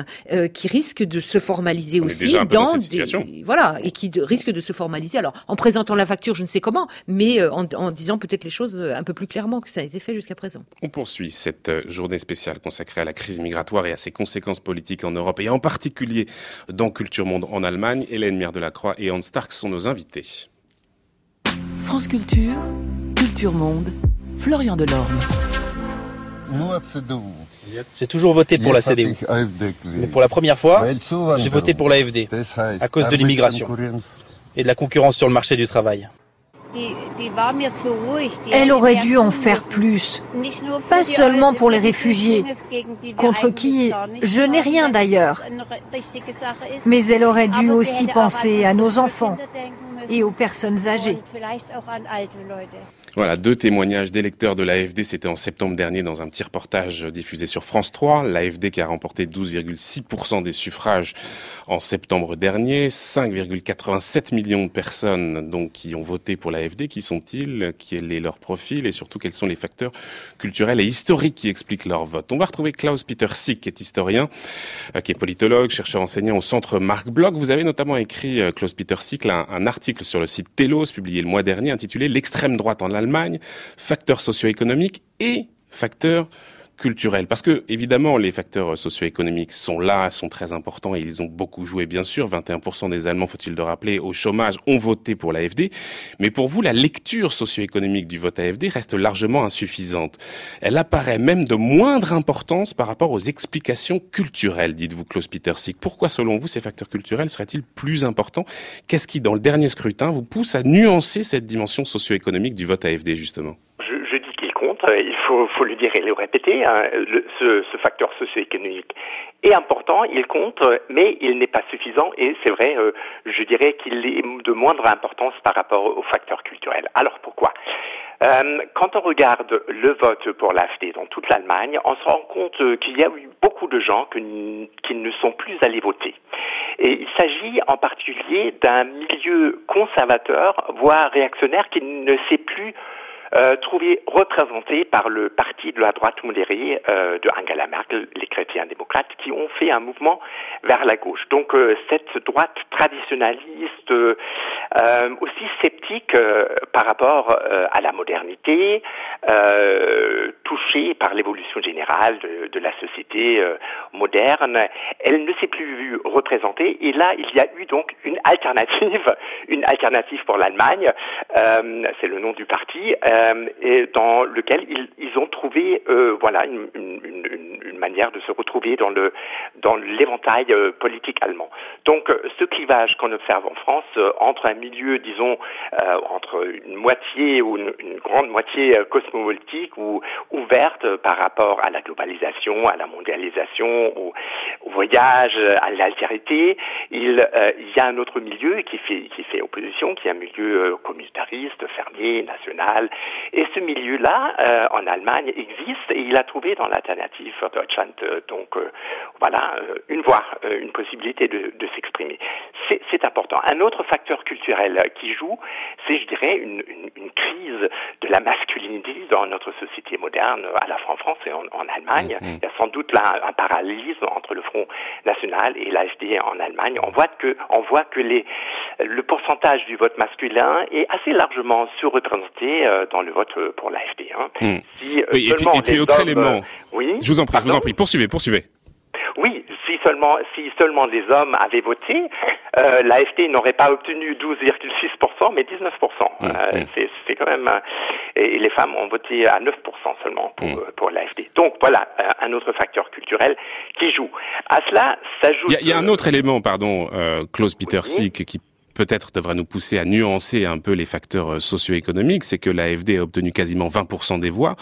qui risquent de se formaliser aussi dans, des, voilà, et qui risquent de se formaliser. Alors, en présentant la facture, je ne sais comment, mais euh, en, disant peut-être les choses euh, un peu plus clairement que ça a été fait jusqu'à présent. On poursuit cette euh, journée spéciale consacrée à la crise migratoire et à ses conséquences politiques en Europe et en particulier dans Culture Monde en Allemagne. Hélène Mière de la Croix et Hans Stark sont nos invités. France Culture, Culture Monde, Florian Delorme. J'ai toujours voté pour la CDU. Mais pour la première fois, j'ai voté pour l'AFD à cause de l'immigration et de la concurrence sur le marché du travail. Elle aurait dû en faire plus, pas seulement pour les réfugiés, contre qui je n'ai rien d'ailleurs, mais elle aurait dû aussi penser à nos enfants et aux personnes âgées. Voilà, deux témoignages d'électeurs de l'AFD, c'était en septembre dernier dans un petit reportage diffusé sur France 3. L'AFD qui a remporté 12,6% des suffrages en septembre dernier, 5,87 millions de personnes donc qui ont voté pour l'AFD. Qui sont-ils? Quel est leur profil? Et surtout, quels sont les facteurs culturels et historiques qui expliquent leur vote? On va retrouver Klaus Peter Sick, qui est historien, euh, qui est politologue, chercheur enseignant au centre Marc Bloch. Vous avez notamment écrit, euh, Klaus Peter Sick, un, un article sur le site Telos, publié le mois dernier, intitulé L'extrême droite en Allemagne Allemagne, facteurs socio-économiques et facteurs culturels. Parce que, évidemment, les facteurs socio-économiques sont là, sont très importants et ils ont beaucoup joué, bien sûr. 21% des Allemands, faut-il le rappeler, au chômage ont voté pour l'AFD. Mais pour vous, la lecture socio-économique du vote AFD reste largement insuffisante. Elle apparaît même de moindre importance par rapport aux explications culturelles, dites-vous, Klaus Peter Sick. Pourquoi, selon vous, ces facteurs culturels seraient-ils plus importants? Qu'est-ce qui, dans le dernier scrutin, vous pousse à nuancer cette dimension socio-économique du vote AFD, justement? Il faut, faut, le dire et le répéter, hein, ce, ce, facteur socio-économique est important, il compte, mais il n'est pas suffisant et c'est vrai, euh, je dirais qu'il est de moindre importance par rapport au facteur culturel. Alors pourquoi? Euh, quand on regarde le vote pour l'AFD dans toute l'Allemagne, on se rend compte qu'il y a eu beaucoup de gens qui ne sont plus allés voter. Et il s'agit en particulier d'un milieu conservateur, voire réactionnaire, qui ne sait plus euh, trouvé représenté par le parti de la droite modérée euh, de Angela Merkel, les chrétiens démocrates, qui ont fait un mouvement vers la gauche. Donc euh, cette droite traditionnaliste, euh, aussi sceptique par rapport à la modernité, touchée par l'évolution générale de, de, la société moderne, elle ne s'est plus vue représentée. Et là, il y a eu donc une alternative, une alternative pour l'Allemagne. C'est le nom du parti. Euh, et dans lequel ils, ont trouvé euh, voilà une, manière de se retrouver dans le dans l'éventail euh, politique allemand. Donc ce clivage qu'on observe en France entre un milieu, disons, entre une moitié ou une, grande moitié cosmopolitique ou ouverte par rapport à la globalisation, à la mondialisation, au, au voyage, à l'altérité, il, il y a un autre milieu qui fait qui fait opposition, qui est un milieu communautariste, fermier, national, et ce milieu-là, euh, en Allemagne, existe et il a trouvé dans l'alternative für Deutschland. Donc voilà, une voix, une possibilité de, de s'exprimer. C'est important. Un autre facteur culturel qui joue, c'est, je dirais, une, une, une, crise de la masculinité dans notre société moderne, à la fois en France et en, en Allemagne. Mm, mm. Il y a sans doute là un parallélisme entre le Front National et l'AFD en Allemagne. On voit que, on voit que les, le pourcentage du vote masculin est assez largement surreprésenté euh, dans le vote pour l'AFD. Hein. Hmm. Si, euh, oui, et puis, et puis autre élément. oui. Je vous en prie, je vous en prie. Poursuivez, poursuivez. Oui, si seulement, si seulement les hommes avaient voté, euh, l'AFD n'aurait pas obtenu 12,6%, mais 19%. Hmm, euh, hmm. C'est quand même. Et les femmes ont voté à 9% seulement pour, pour l'AFD. Donc voilà, un autre facteur culturel qui joue. À cela s'ajoute. Il y, a un autre élément, pardon, Klaus Peter oui. qui peut-être devrait nous pousser à nuancer un peu les facteurs euh, socio-économiques, c'est que l'AFD a obtenu quasiment 20% des voix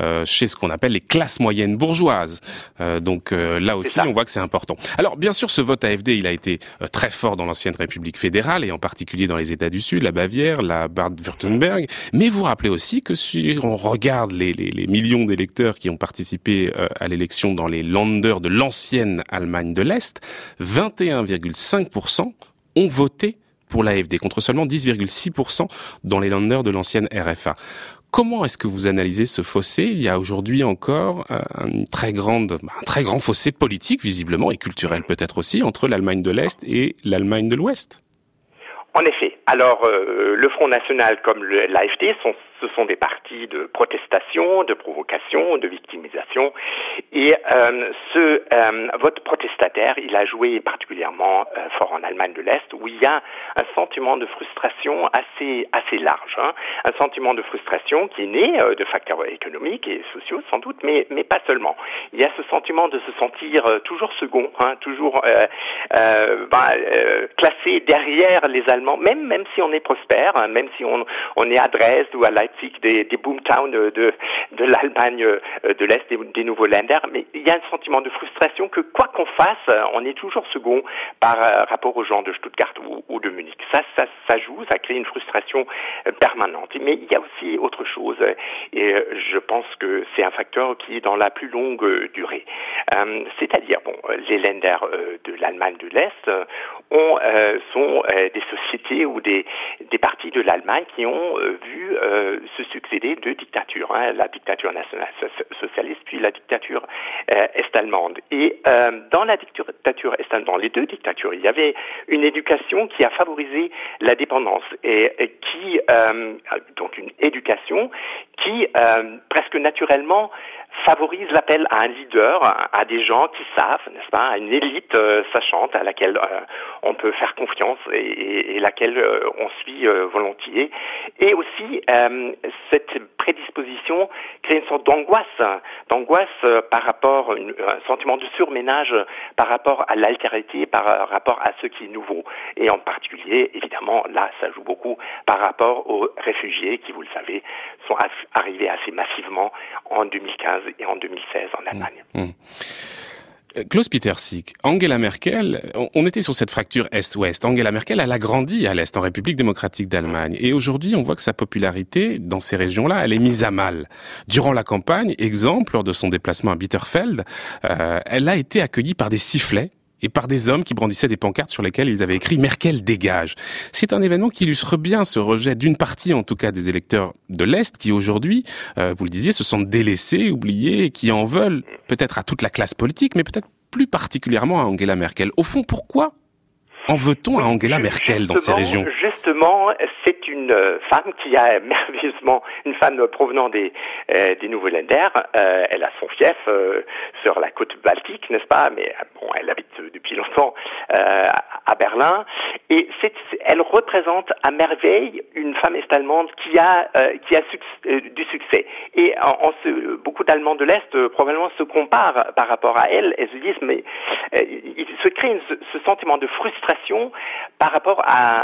euh, chez ce qu'on appelle les classes moyennes bourgeoises. Euh, donc euh, là aussi, on voit que c'est important. Alors bien sûr, ce vote AFD, il a été euh, très fort dans l'ancienne République fédérale et en particulier dans les États du Sud, la Bavière, la Bade-Württemberg. Mais vous rappelez aussi que si on regarde les, les, les millions d'électeurs qui ont participé à l'élection dans les Länder de l'ancienne Allemagne de l'Est, 21,5% ont voté pour l'AFD, contre seulement 10,6% dans les landers de l'ancienne RFA. Comment est-ce que vous analysez ce fossé? Il y a aujourd'hui encore euh, une très grande, un très grand fossé politique visiblement et culturel peut-être aussi entre l'Allemagne de l'Est et l'Allemagne de l'Ouest? En effet. Alors, euh, le Front National comme l'AFD sont ce sont des partis de protestation, de provocation, de victimisation. Et euh, ce euh, vote protestataire, il a joué particulièrement euh, fort en Allemagne de l'Est, où il y a un sentiment de frustration assez assez large, hein. un sentiment de frustration qui est né de facteurs économiques et sociaux sans doute, mais mais pas seulement. Il y a ce sentiment de se sentir toujours second, hein, toujours bah, classé derrière les Allemands, même même si on est prospère, hein, même si on on est à Dresde ou à des, boomtowns de, de l'Allemagne euh, de l'Est, des, nouveaux Länder, mais il y a un sentiment de frustration que quoi qu'on fasse, on est toujours second par euh, rapport aux gens de Stuttgart ou, de Munich. Ça, ça, joue, ça crée une frustration euh, permanente. Mais il y a aussi autre chose, et je pense que c'est un facteur qui est dans la plus longue durée. Euh, C'est-à-dire, bon, les Länder de l'Allemagne de l'Est ont, sont des sociétés ou des, des parties de l'Allemagne qui ont vu se succéder deux dictatures, hein, la dictature nationale socialiste puis la dictature euh, est-allemande. Et euh, dans la dictature est-allemande, les deux dictatures, il y avait une éducation qui a favorisé la dépendance et, qui euh, donc une éducation qui presque naturellement favorise l'appel à un leader, à, des gens qui savent, n'est-ce pas, à une élite euh, sachante à laquelle euh, on peut faire confiance et, et laquelle euh, on suit volontiers. Et aussi, cette prédisposition crée une sorte d'angoisse, d'angoisse par rapport, un sentiment de surménage par rapport à l'altérité, par rapport à ce qui est nouveau. Et en particulier, évidemment, là, ça joue beaucoup par rapport aux réfugiés qui, vous le savez, sont arrivés assez massivement en 2015 et en 2016 en Allemagne. Mmh. Mmh. Euh, Klaus Peter Sick, Angela Merkel, on était sur cette fracture Est-Ouest. Angela Merkel, elle a grandi à l'Est, en République démocratique d'Allemagne. Et aujourd'hui, on voit que sa popularité dans ces régions-là, elle est mise à mal. Durant la campagne, exemple, lors de son déplacement à Bitterfeld, euh, elle a été accueillie par des sifflets et par des hommes qui brandissaient des pancartes sur lesquelles ils avaient écrit Merkel dégage. C'est un événement qui illustre bien ce rejet d'une partie en tout cas des électeurs de l'Est qui aujourd'hui, euh, vous le disiez, se sentent délaissés, oubliés et qui en veulent peut-être à toute la classe politique mais peut-être plus particulièrement à Angela Merkel. Au fond, pourquoi en veut-on à Angela Merkel dans ces régions Justement, c'est une euh, femme qui a merveilleusement, une femme provenant des, euh, des Nouveaux Länder. Euh, elle a son fief euh, sur la côte baltique, n'est-ce pas? Mais bon, elle habite depuis longtemps à Berlin. Et elle représente à merveille une femme est-allemande qui a, qui a du succès. Et en, ce, beaucoup d'Allemands de l'Est probablement se comparent par rapport à elle. Elles se disent, mais il se crée ce sentiment de frustration par rapport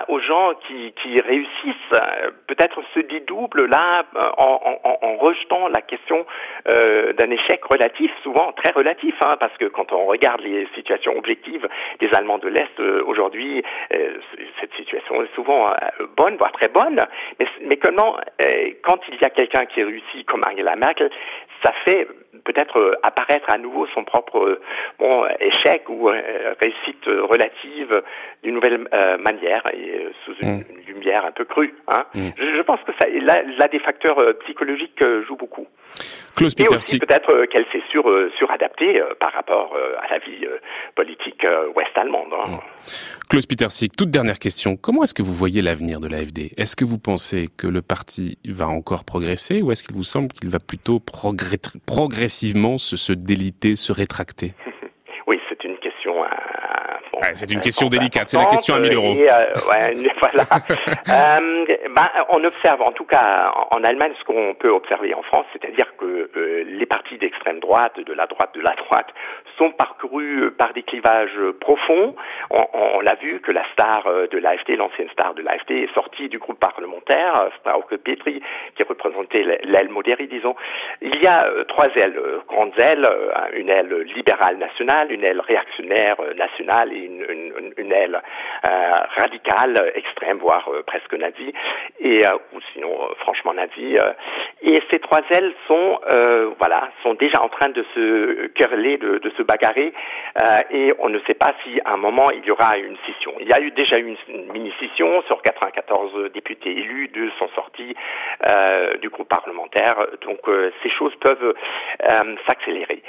aux gens qui, réussissent, euh, peut-être se double là euh, en, rejetant la question euh, d'un échec relatif, souvent très relatif, hein, parce que quand on regarde les situations objectives des Allemands de l'Est aujourd'hui, cette situation est souvent bonne, voire très bonne, mais, mais comment, quand il y a quelqu'un qui réussit comme Angela Merkel, ça fait peut-être euh, apparaître à nouveau son propre euh, bon, échec ou euh, réussite relative d'une nouvelle manière et sous une, mm. lumière un peu crue. Hein. Mm. Je, pense que ça, là, là des facteurs psychologiques jouent beaucoup. Klaus et aussi peut-être qu'elle s'est sur, suradaptée par rapport à la vie politique ouest-allemande. Hein. Mm. Klaus Petersik, toute dernière question. Comment est-ce que vous voyez l'avenir de l'AFD Est-ce que vous pensez que le parti va encore progresser ou est-ce qu'il vous semble qu'il va plutôt progresser? Se, se déliter, se rétracter? Oui, c'est une question. Euh, c'est une question délicate, c'est la question à 1000 euros. Euh, voilà. Euh, ben, on observe, en tout cas en Allemagne, ce qu'on peut observer en France, c'est-à-dire que les partis d'extrême droite, de la droite, de la droite, sont parcourus par des clivages profonds. On, l'a vu que la star de l'AFD, l'ancienne star de l'AFD, est sortie du groupe parlementaire, Strauke Petri, qui représentait l'aile modérée, disons. Il y a trois ailes, grandes ailes, une aile libérale nationale, une aile réactionnaire nationale et une, une, aile euh, radicale, extrême, voire euh, presque nazie, et euh, ou sinon franchement nazie. et ces trois ailes sont, voilà, sont déjà en train de se quereller, de se bagarrer, et on ne sait pas si à un moment il y aura une scission. Il y a eu déjà eu une, mini-scission sur 94 députés élus, deux sont sortis du groupe parlementaire, donc ces choses peuvent s'accélérer.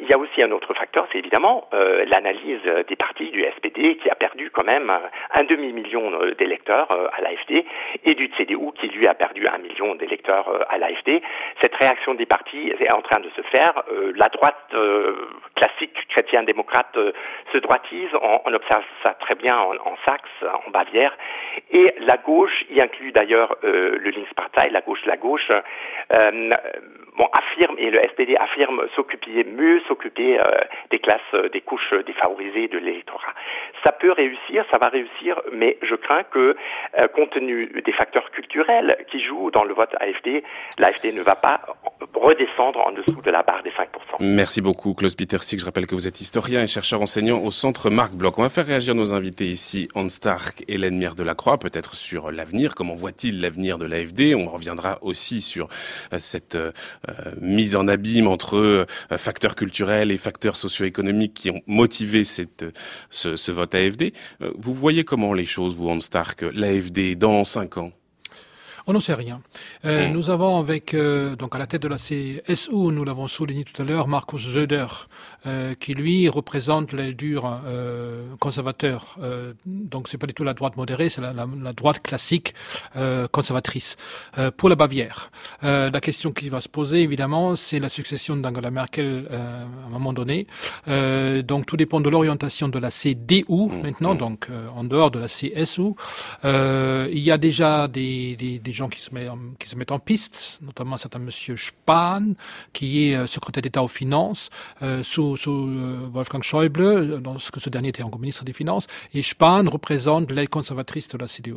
il y a aussi un autre facteur, c'est évidemment l'analyse des partis du SPD qui a perdu quand même un demi-million euh, d'électeurs euh, à l'AFD et du CDU qui lui a perdu un million d'électeurs euh, à l'AFD. Cette réaction des partis est en train de se faire. La droite classique chrétien-démocrate se droitise. On, observe ça très bien en, Saxe, en Bavière. Et la gauche, y inclut d'ailleurs le Linkspartei, la gauche, la gauche, bon, affirme, et le SPD affirme s'occuper, mieux s'occuper des classes, des couches défavorisées de l'électorat. Ça peut réussir, ça va réussir, mais je crains que, euh, compte tenu des facteurs culturels qui jouent dans le vote AFD, l'AFD ne va pas redescendre en dessous de la barre des 5%. Merci beaucoup, Klaus Petersik. Je rappelle que vous êtes historien et chercheur enseignant au centre Marc Bloch. On va faire réagir nos invités ici, Hans Stark et Hélène Mière de la Croix, peut-être sur l'avenir. Comment voit-il l'avenir de l'AFD On reviendra aussi sur euh, cette euh, mise en abîme entre facteurs culturels et facteurs socio-économiques qui ont motivé cette, ce, vote AFD. Euh, vous voyez comment les choses, vous, Hans Stark, l'AFD dans cinq ans? On n'en sait rien. Euh. Nous avons avec, euh, donc à la tête de la CSU, nous l'avons souligné tout à l'heure, Markus Söder, euh, qui lui représente l'aile dure euh, conservateur. Euh, donc c'est pas du tout la droite modérée, c'est la, la, la, droite classique conservatrice. pour la Bavière, la question qui va se poser, évidemment, c'est la succession d'Angela Merkel à un moment donné. donc tout dépend de l'orientation de la CDU hmm. maintenant, donc en dehors de la CSU. il y a déjà des, des, des gens qui se, mettent, en piste, notamment un certain monsieur Spahn, qui est euh, secrétaire d'État aux Finances, euh, sous, euh, Wolfgang Schäuble, lorsque ce dernier était encore ministre des Finances, et Spahn représente l'aile conservatrice de la CDU.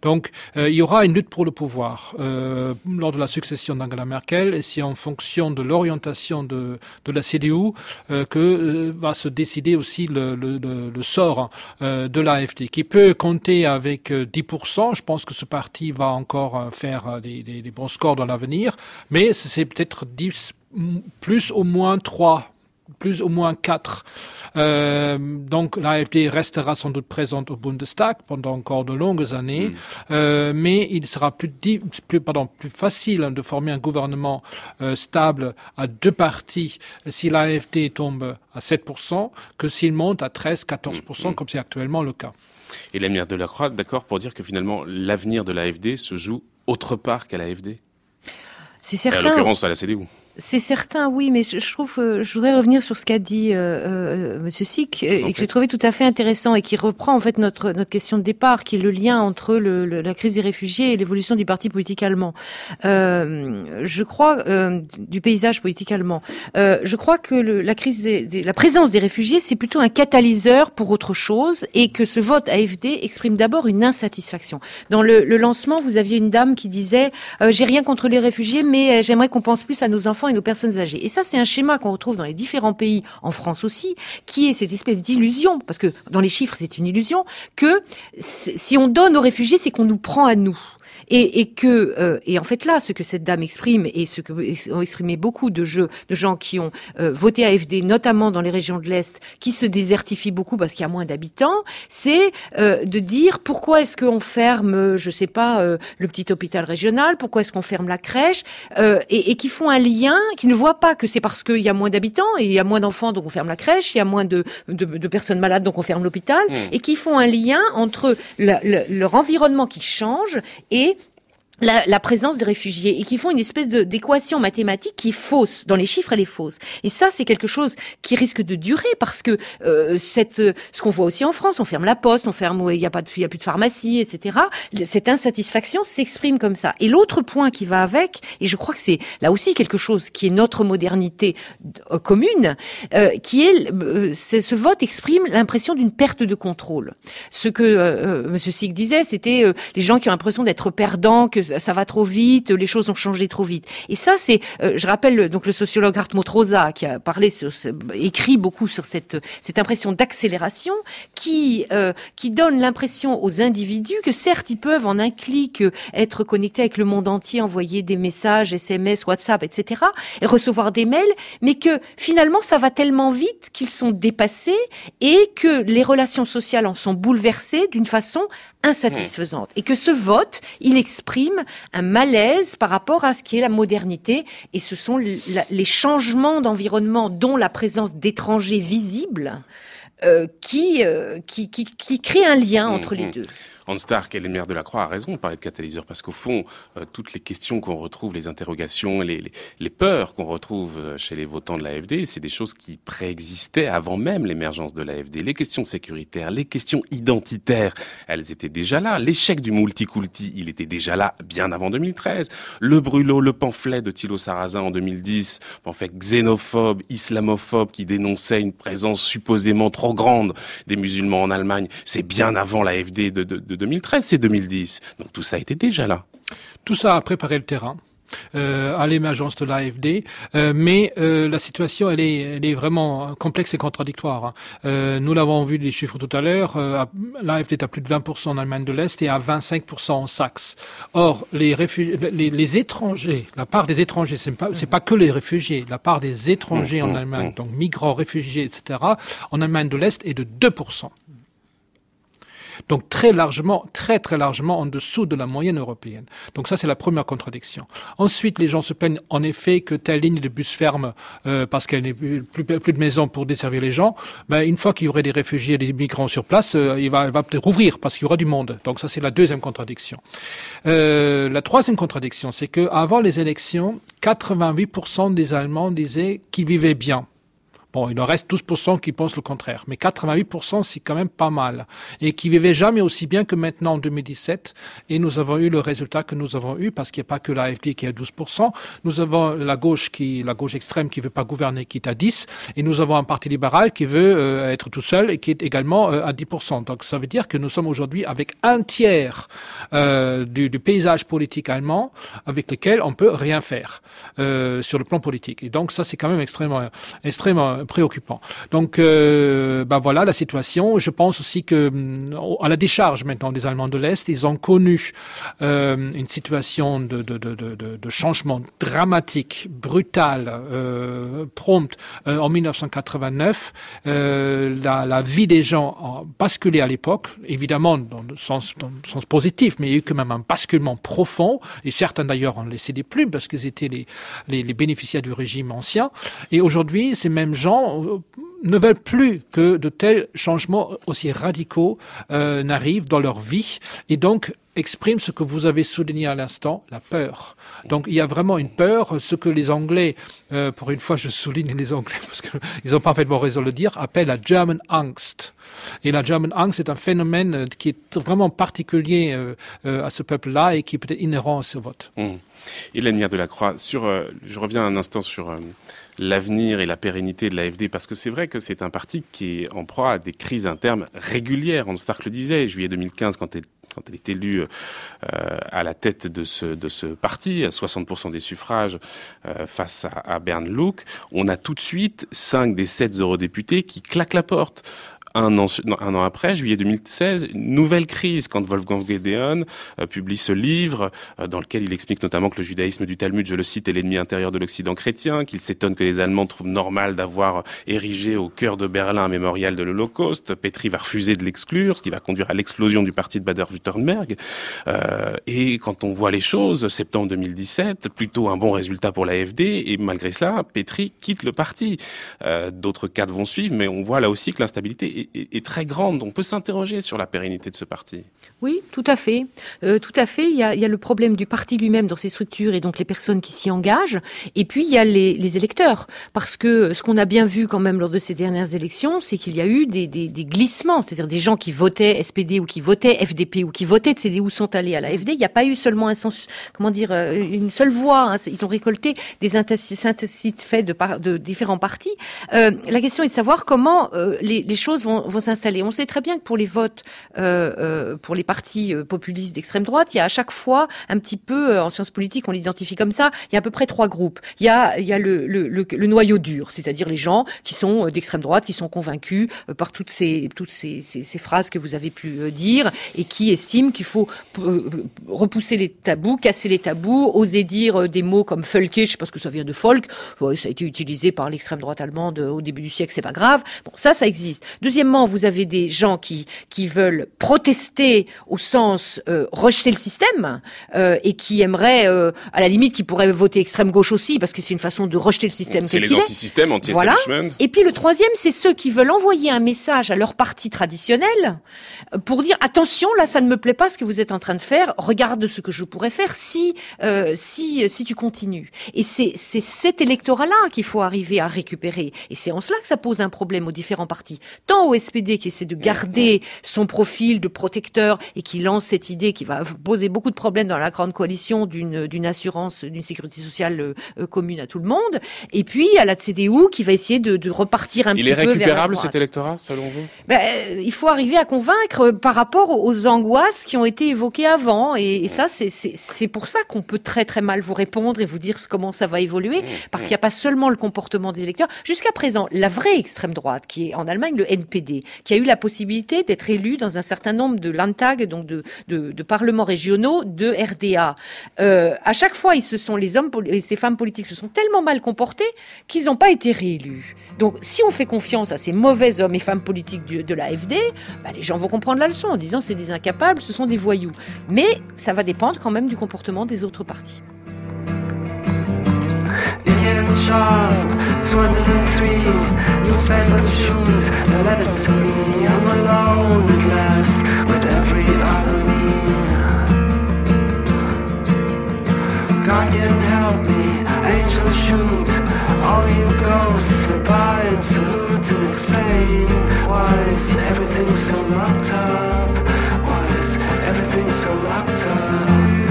Donc, il y aura une lutte pour le pouvoir lors de la succession d'Angela Merkel, et c'est en fonction de l'orientation de, la CDU que va se décider aussi le sort de l'AFD, qui peut compter avec 10%. Je pense que ce parti va encore faire euh, des, des, bons scores dans l'avenir, mais c'est peut-être 10, plus au moins 3 plus au moins 4. Euh, donc l'AFD restera sans doute présente au Bundestag pendant encore de longues années, mm. euh, mais il sera plus, plus, pardon, plus facile de former un gouvernement euh, stable à deux partis si l'AFD tombe à 7% que s'il monte à 13-14% mm. comme c'est actuellement le cas. Et l'avenir de la Croix, d'accord pour dire que finalement l'avenir de l'AFD se joue autre part qu'à l'AFD C'est certain. Et en l'occurrence à la CDU. C'est certain, oui, mais je trouve, euh, je voudrais revenir sur ce qu'a dit euh, euh, Monsieur Sick et que j'ai trouvé tout à fait intéressant et qui reprend en fait notre notre question de départ, qui est le lien entre le, la crise des réfugiés et l'évolution du parti politique allemand. Euh, je crois euh, du paysage politique allemand. Euh, je crois que le, la crise, des, la présence des réfugiés, c'est plutôt un catalyseur pour autre chose et que ce vote AFD exprime d'abord une insatisfaction. Dans le, le, lancement, vous aviez une dame qui disait j'ai rien contre les réfugiés, mais j'aimerais qu'on pense plus à nos enfants et nos personnes âgées. Et ça, c'est un schéma qu'on retrouve dans les différents pays, en France aussi, qui est cette espèce d'illusion, parce que dans les chiffres, c'est une illusion, que si on donne aux réfugiés, c'est qu'on nous prend à nous. Et, et que euh, et en fait là, ce que cette dame exprime et ce que ont exprimé beaucoup de jeux de gens qui ont euh, voté AFD, notamment dans les régions de l'est, qui se désertifient beaucoup parce qu'il y a moins d'habitants, c'est euh, de dire pourquoi est-ce qu'on ferme, je sais pas, le petit hôpital régional, pourquoi est-ce qu'on ferme la crèche, et, et qui font un lien, qui ne voient pas que c'est parce qu'il y a moins d'habitants et il y a moins d'enfants donc on ferme la crèche, il y a moins de, de, de personnes malades donc on ferme l'hôpital, mmh. et qui font un lien entre leur environnement qui change et la, la, présence de réfugiés et qui font une espèce d'équation mathématique qui est fausse. Dans les chiffres, elle est fausse. Et ça, c'est quelque chose qui risque de durer parce que euh, cette, ce qu'on voit aussi en France, on ferme la poste, on ferme, il n'y a pas, il y a plus de pharmacie, etc. Cette insatisfaction s'exprime comme ça. Et l'autre point qui va avec, et je crois que c'est là aussi quelque chose qui est notre modernité euh, commune, euh, qui est, euh, ce vote exprime l'impression d'une perte de contrôle. Ce que euh, Monsieur Sig disait, c'était les gens qui ont l'impression d'être perdants, que ça va trop vite, les choses ont changé trop vite. Et ça, c'est, euh, je rappelle donc le sociologue Hartmut Rosa qui a parlé, écrit beaucoup sur cette cette impression d'accélération qui euh, qui donne l'impression aux individus que certes ils peuvent en un clic être connectés avec le monde entier, envoyer des messages, SMS, WhatsApp, etc. et recevoir des mails, mais que finalement ça va tellement vite qu'ils sont dépassés et que les relations sociales en sont bouleversées d'une façon insatisfaisante. Et que ce vote, il exprime un malaise par rapport à ce qui est la modernité. Et ce sont les changements d'environnement, dont la présence d'étrangers visibles, euh, qui, euh, qui, qui, qui crée un lien mmh, entre les mmh. deux. Hans Stark et les de la Croix a raison de parler de catalyseur parce qu'au fond, euh, toutes les questions qu'on retrouve, les interrogations, les, les, les peurs qu'on retrouve euh, chez les votants de l'AFD, c'est des choses qui préexistaient avant même l'émergence de l'AFD. Les questions sécuritaires, les questions identitaires, elles étaient déjà là. L'échec du multiculti, il était déjà là bien avant 2013. Le brûlot, le pamphlet de Thilo Sarrazin en 2010, pamphlet xénophobe, islamophobe, qui dénonçait une présence supposément trop grande des musulmans en Allemagne, c'est bien avant l'AFD de, de, de 2013, c'est 2010. Donc tout ça était déjà là. Tout ça a préparé le terrain. Euh, à l'émergence de l'AFD, euh, mais euh, la situation elle est, elle est vraiment complexe et contradictoire. Hein. Nous l'avons vu des chiffres tout à l'heure, l'AFD est à plus de 20% en Allemagne de l'Est et à 25% en Saxe. Or, les, les, les, étrangers, la part des étrangers, c'est pas, pas que les réfugiés, la part des étrangers en Allemagne, donc migrants, réfugiés, etc., en Allemagne de l'Est est de 2%. Donc très largement, très très largement en dessous de la moyenne européenne. Donc ça c'est la première contradiction. Ensuite, les gens se plaignent en effet que telle ligne de bus ferme euh, parce qu'elle n'est plus, de maison pour desservir les gens. Ben, une fois qu'il y aurait des réfugiés et des migrants sur place, euh, il va, va peut-être rouvrir parce qu'il y aura du monde. Donc ça c'est la deuxième contradiction. Euh, la troisième contradiction, c'est que avant les élections, 88% des Allemands disaient qu'ils vivaient bien. Bon, il en reste 12% qui pensent le contraire, mais 88% c'est quand même pas mal. Et qui vivaient jamais aussi bien que maintenant en 2017. Et nous avons eu le résultat que nous avons eu parce qu'il n'y a pas que l'AFD qui est à 12%. Nous avons la gauche qui, la gauche extrême qui veut pas gouverner qui est à 10. Et nous avons un parti libéral qui veut euh, être tout seul et qui est également euh, à 10%. Donc ça veut dire que nous sommes aujourd'hui avec un tiers euh, du, du, paysage politique allemand avec lequel on peut rien faire euh, sur le plan politique. Et donc ça c'est quand même extrêmement, extrêmement préoccupant. Donc, euh, bah voilà la situation. Je pense aussi que à la décharge maintenant des Allemands de l'Est, ils ont connu euh, une situation de, de, de, changement dramatique, brutal, euh, prompt euh, en 1989. Euh, la, vie des gens a basculé à l'époque, évidemment dans le sens, dans le sens positif, mais il y a eu quand même un basculement profond. Et certains d'ailleurs ont laissé des plumes parce qu'ils étaient les, les, les bénéficiaires du régime ancien. Et aujourd'hui, ces mêmes gens euh, ne veulent plus que de tels changements aussi radicaux euh, n'arrivent dans leur vie et donc expriment ce que vous avez souligné à l'instant, la peur. Donc il y a vraiment une peur, ce que les Anglais, euh, pour une fois je souligne les Anglais parce qu'ils ont parfaitement raison de le dire, appellent la German Angst. Et la German Angst est un phénomène qui est vraiment particulier à ce peuple-là et qui est peut-être inhérent à ce vote. Mmh. Hélène de la Croix, sur, je reviens un instant sur l'avenir et la pérennité de l'AFD, parce que c'est vrai que c'est un parti qui est en proie à des crises internes régulières. On Stark le disait, juillet 2015, quand elle, quand elle est élue euh, à la tête de ce, parti, à 60% des suffrages euh, face à, à Bern Luck, on a tout de suite cinq des sept eurodéputés qui claquent la porte un an, un an après, juillet 2016, une nouvelle crise quand Wolfgang Gedeon euh, publie ce livre euh, dans lequel il explique notamment que le judaïsme du Talmud, je le cite, est l'ennemi intérieur de l'Occident chrétien, qu'il s'étonne que les Allemands trouvent normal d'avoir érigé au cœur de Berlin un mémorial de l'Holocauste. Petri va refuser de l'exclure, ce qui va conduire à l'explosion du parti de Bader-Württemberg. Euh, et quand on voit les choses, septembre 2017, plutôt un bon résultat pour l'AFD, et malgré cela, Petri quitte le parti. Euh, D'autres cadres vont suivre, mais on voit là aussi que l'instabilité est, très grande. On peut s'interroger sur la pérennité de ce parti. Oui, tout à fait. Euh, tout à fait. Il y, a, il y, a, le problème du parti lui-même dans ses structures et donc les personnes qui s'y engagent. Et puis, il y a les, les électeurs. Parce que ce qu'on a bien vu quand même lors de ces dernières élections, c'est qu'il y a eu des, des, des glissements. C'est-à-dire des gens qui votaient SPD ou qui votaient FDP ou qui votaient CDU sont allés à la FD. Il n'y a pas eu seulement un sens, comment dire, euh, une seule voix. Hein. Ils ont récolté des synthesites faits de, par, de différents partis. Euh, la question est de savoir comment euh, les, les, choses vont, vont s'installer. On sait très bien que pour les votes, euh, pour les partis euh, populistes d'extrême droite, il y a à chaque fois un petit peu, euh, en sciences politiques, on l'identifie comme ça, il y a à peu près trois groupes. Il y a, il y a le, le, noyau dur, c'est-à-dire les gens qui sont euh, d'extrême droite, qui sont convaincus par toutes ces, toutes ces, ces, phrases que vous avez pu dire et qui estiment qu'il faut repousser les tabous, casser les tabous, oser dire des mots comme Völkisch, parce que ça vient de folk, ça a été utilisé par l'extrême droite allemande au début du siècle, c'est pas grave. Bon, ça, ça existe. Deuxièmement, vous avez des gens qui, qui veulent protester au sens euh, rejeter le système euh, et qui aimerait, euh, à la limite, qui pourrait voter extrême gauche aussi parce que c'est une façon de rejeter le système. C'est les anti-systèmes, anti-establishment. Voilà. Et puis le troisième, c'est ceux qui veulent envoyer un message à leur parti traditionnel pour dire attention, là, ça ne me plaît pas ce que vous êtes en train de faire. Regarde ce que je pourrais faire si si si tu continues. Et c'est c'est cet électorat-là qu'il faut arriver à récupérer. Et c'est en cela que ça pose un problème aux différents partis, tant au SPD qui essaie de garder son profil de protecteur et qui lance cette idée qui va poser beaucoup de problèmes dans la grande coalition d'une d'une assurance, d'une sécurité sociale euh, commune à tout le monde. Et puis à la CDU qui va essayer de, de repartir un il petit peu vers Il est récupérable cet électorat selon vous? Ben, Il faut arriver à convaincre par rapport aux angoisses qui ont été évoquées avant. Et, et ça, c'est pour ça qu'on peut très très mal vous répondre et vous dire comment ça va évoluer, parce qu'il n'y a pas seulement le comportement des électeurs. Jusqu'à présent, la vraie extrême droite, qui est en Allemagne le NPD, qui a eu la possibilité d'être élu dans un certain nombre de Landtag, donc de, parlements régionaux de RDA. Euh, à chaque fois, ils se sont les hommes et ces femmes politiques se sont tellement mal comportés qu'ils n'ont pas été réélus. Donc, si on fait confiance à ces mauvais hommes et femmes politiques de, de l'AFD, bah, les gens vont comprendre la leçon en disant c'est des incapables, ce sont des voyous. Mais ça va dépendre quand même du comportement des autres partis. Indian child, 203 Newspapers shoot the letters to me I'm alone at last with every other me Guardian help me, angel shoot All you ghosts that buy and salute and explain Why is everything so locked up? Why is everything so locked up?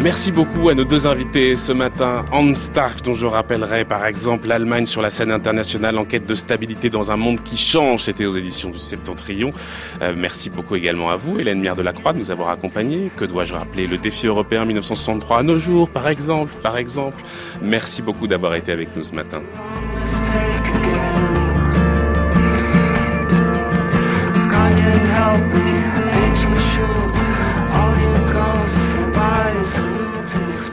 Merci beaucoup à nos deux invités ce matin. Hans Stark, dont je rappellerai par exemple l'Allemagne sur la scène internationale en quête de stabilité dans un monde qui change. C'était aux éditions du Septentrion. Euh, merci beaucoup également à vous, Hélène Mière de la Croix, de nous avoir accompagnés. Que dois-je rappeler? Le défi européen 1963 à nos jours, par exemple, par exemple. Merci beaucoup d'avoir été avec nous ce matin.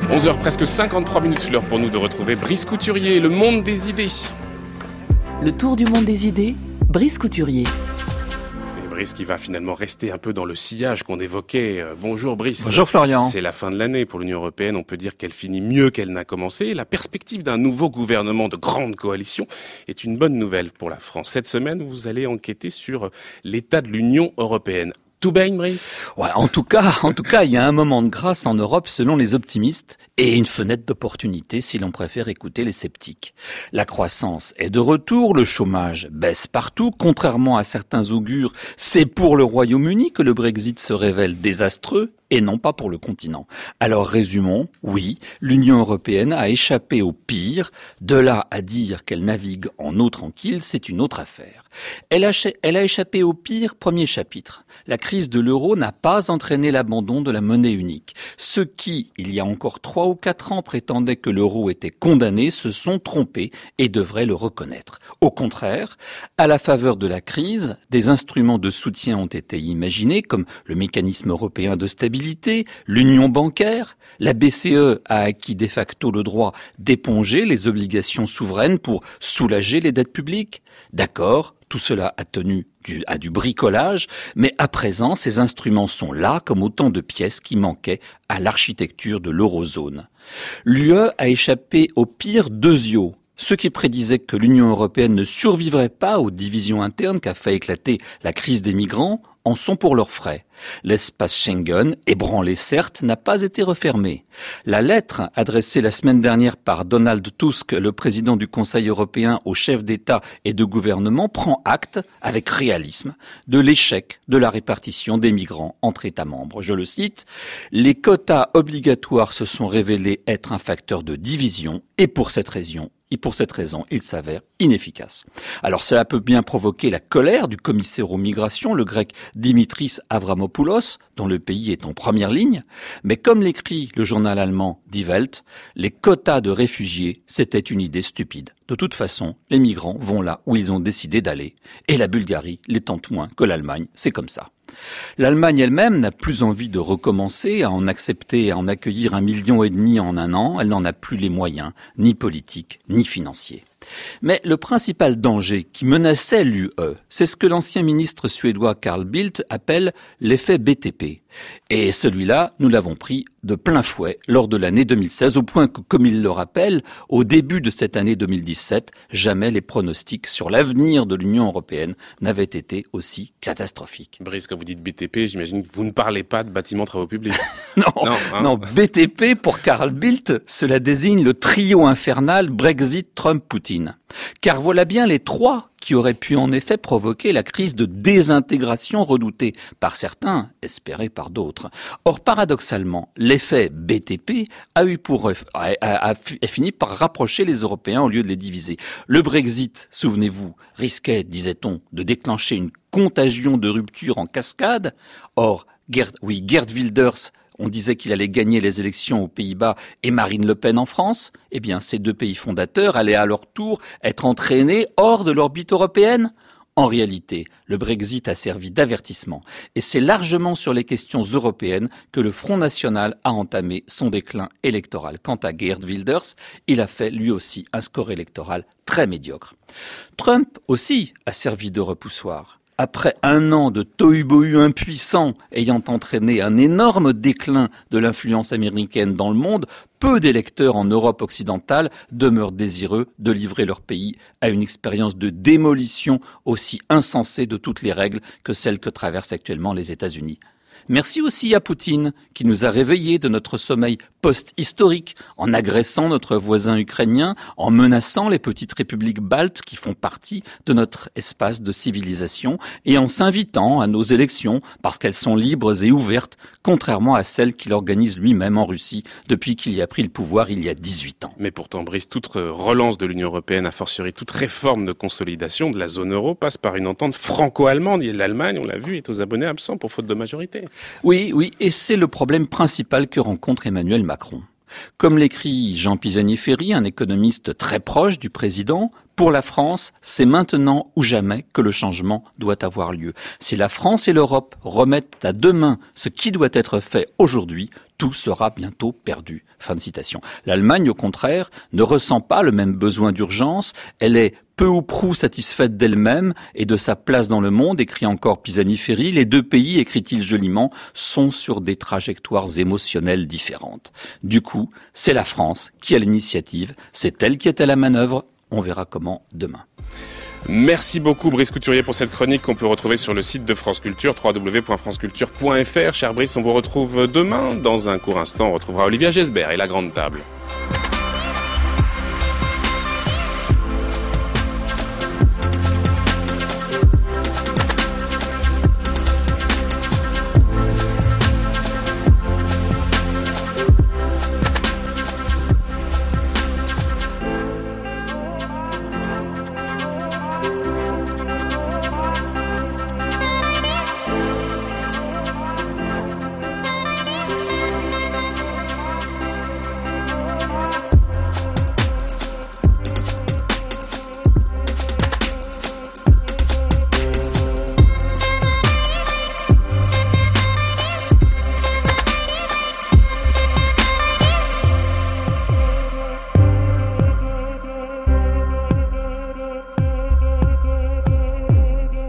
11h presque 53 minutes, l'heure pour nous de retrouver Brice Couturier, le monde des idées. Le tour du monde des idées, Brice Couturier. Et Brice qui va finalement rester un peu dans le sillage qu'on évoquait. Bonjour Brice. Bonjour Florian. C'est la fin de l'année pour l'Union Européenne. On peut dire qu'elle finit mieux qu'elle n'a commencé. La perspective d'un nouveau gouvernement de grande coalition est une bonne nouvelle pour la France. Cette semaine, vous allez enquêter sur l'état de l'Union Européenne. En tout cas, en tout cas, il y a un moment de grâce en Europe selon les optimistes et une fenêtre d'opportunité si l'on préfère écouter les sceptiques. La croissance est de retour, le chômage baisse partout, contrairement à certains augures, c'est pour le Royaume-Uni que le Brexit se révèle désastreux et non pas pour le continent. Alors résumons, oui, l'Union européenne a échappé au pire, de là à dire qu'elle navigue en eau tranquille, c'est une autre affaire. Elle a, elle a échappé au pire premier chapitre. La crise de l'euro n'a pas entraîné l'abandon de la monnaie unique. Ceux qui, il y a encore trois ou quatre ans, prétendaient que l'euro était condamné se sont trompés et devraient le reconnaître. Au contraire, à la faveur de la crise, des instruments de soutien ont été imaginés comme le mécanisme européen de stabilité, l'union bancaire, la BCE a acquis de facto le droit d'éponger les obligations souveraines pour soulager les dettes publiques. D'accord, tout cela a tenu à du bricolage, mais à présent, ces instruments sont là comme autant de pièces qui manquaient à l'architecture de l'eurozone. L'UE a échappé au pire deux yeux. Ceux qui prédisaient que l'Union européenne ne survivrait pas aux divisions internes qu'a fait éclater la crise des migrants en sont pour leurs frais. L'espace Schengen, ébranlé certes, n'a pas été refermé. La lettre adressée la semaine dernière par Donald Tusk, le président du Conseil européen, aux chefs d'État et de gouvernement, prend acte, avec réalisme, de l'échec de la répartition des migrants entre États membres. Je le cite, Les quotas obligatoires se sont révélés être un facteur de division et pour cette raison, et pour cette raison, il s'avère inefficace. Alors cela peut bien provoquer la colère du commissaire aux migrations, le grec Dimitris Avramopoulos, dont le pays est en première ligne, mais comme l'écrit le journal allemand Die Welt, les quotas de réfugiés, c'était une idée stupide. De toute façon, les migrants vont là où ils ont décidé d'aller, et la Bulgarie les tente moins que l'Allemagne, c'est comme ça. L'Allemagne elle-même n'a plus envie de recommencer à en accepter, à en accueillir un million et demi en un an. Elle n'en a plus les moyens, ni politiques, ni financiers. Mais le principal danger qui menaçait l'UE, c'est ce que l'ancien ministre suédois Carl Bildt appelle l'effet BTP. Et celui-là, nous l'avons pris de plein fouet lors de l'année 2016, au point que, comme il le rappelle, au début de cette année 2017, jamais les pronostics sur l'avenir de l'Union européenne n'avaient été aussi catastrophiques. Brice, quand vous dites BTP, j'imagine que vous ne parlez pas de bâtiments travaux publics. non, hein. non, BTP pour Carl Bildt, cela désigne le trio infernal Brexit, Trump, Poutine. Car voilà bien les trois qui aurait pu en effet provoquer la crise de désintégration redoutée par certains, espérée par d'autres. Or, paradoxalement, l'effet BTP a eu pour a, fini par rapprocher les Européens au lieu de les diviser. Le Brexit, souvenez-vous, risquait, disait-on, de déclencher une contagion de rupture en cascade. Or, oui, Gerd Wilders on disait qu'il allait gagner les élections aux Pays-Bas et Marine Le Pen en France, eh bien ces deux pays fondateurs allaient à leur tour être entraînés hors de l'orbite européenne. En réalité, le Brexit a servi d'avertissement, et c'est largement sur les questions européennes que le Front National a entamé son déclin électoral. Quant à Geert Wilders, il a fait lui aussi un score électoral très médiocre. Trump aussi a servi de repoussoir après un an de tohu-bohu impuissant ayant entraîné un énorme déclin de l'influence américaine dans le monde, peu d'électeurs en Europe occidentale demeurent désireux de livrer leur pays à une expérience de démolition aussi insensée de toutes les règles que celle que traversent actuellement les États-Unis. Merci aussi à Poutine, qui nous a réveillés de notre sommeil post-historique en agressant notre voisin ukrainien, en menaçant les petites républiques baltes qui font partie de notre espace de civilisation et en s'invitant à nos élections parce qu'elles sont libres et ouvertes, contrairement à celles qu'il organise lui-même en Russie depuis qu'il y a pris le pouvoir il y a 18 ans. Mais pourtant, Brice, toute relance de l'Union européenne, a fortiori toute réforme de consolidation de la zone euro passe par une entente franco-allemande. L'Allemagne, on l'a vu, est aux abonnés absents pour faute de majorité. Oui, oui, et c'est le problème principal que rencontre Emmanuel Macron. Comme l'écrit Jean Pisani-Ferry, un économiste très proche du président, pour la France, c'est maintenant ou jamais que le changement doit avoir lieu. Si la France et l'Europe remettent à demain ce qui doit être fait aujourd'hui, tout sera bientôt perdu. Fin de citation. L'Allemagne, au contraire, ne ressent pas le même besoin d'urgence. Elle est peu ou prou satisfaite d'elle-même et de sa place dans le monde, écrit encore Pisani-Ferry. Les deux pays, écrit-il joliment, sont sur des trajectoires émotionnelles différentes. Du coup, c'est la France qui a l'initiative. C'est elle qui est à la manœuvre. On verra comment demain. Merci beaucoup Brice Couturier pour cette chronique qu'on peut retrouver sur le site de France Culture, www.franceculture.fr. Cher Brice, on vous retrouve demain. Dans un court instant, on retrouvera Olivia Gesbert et la grande table.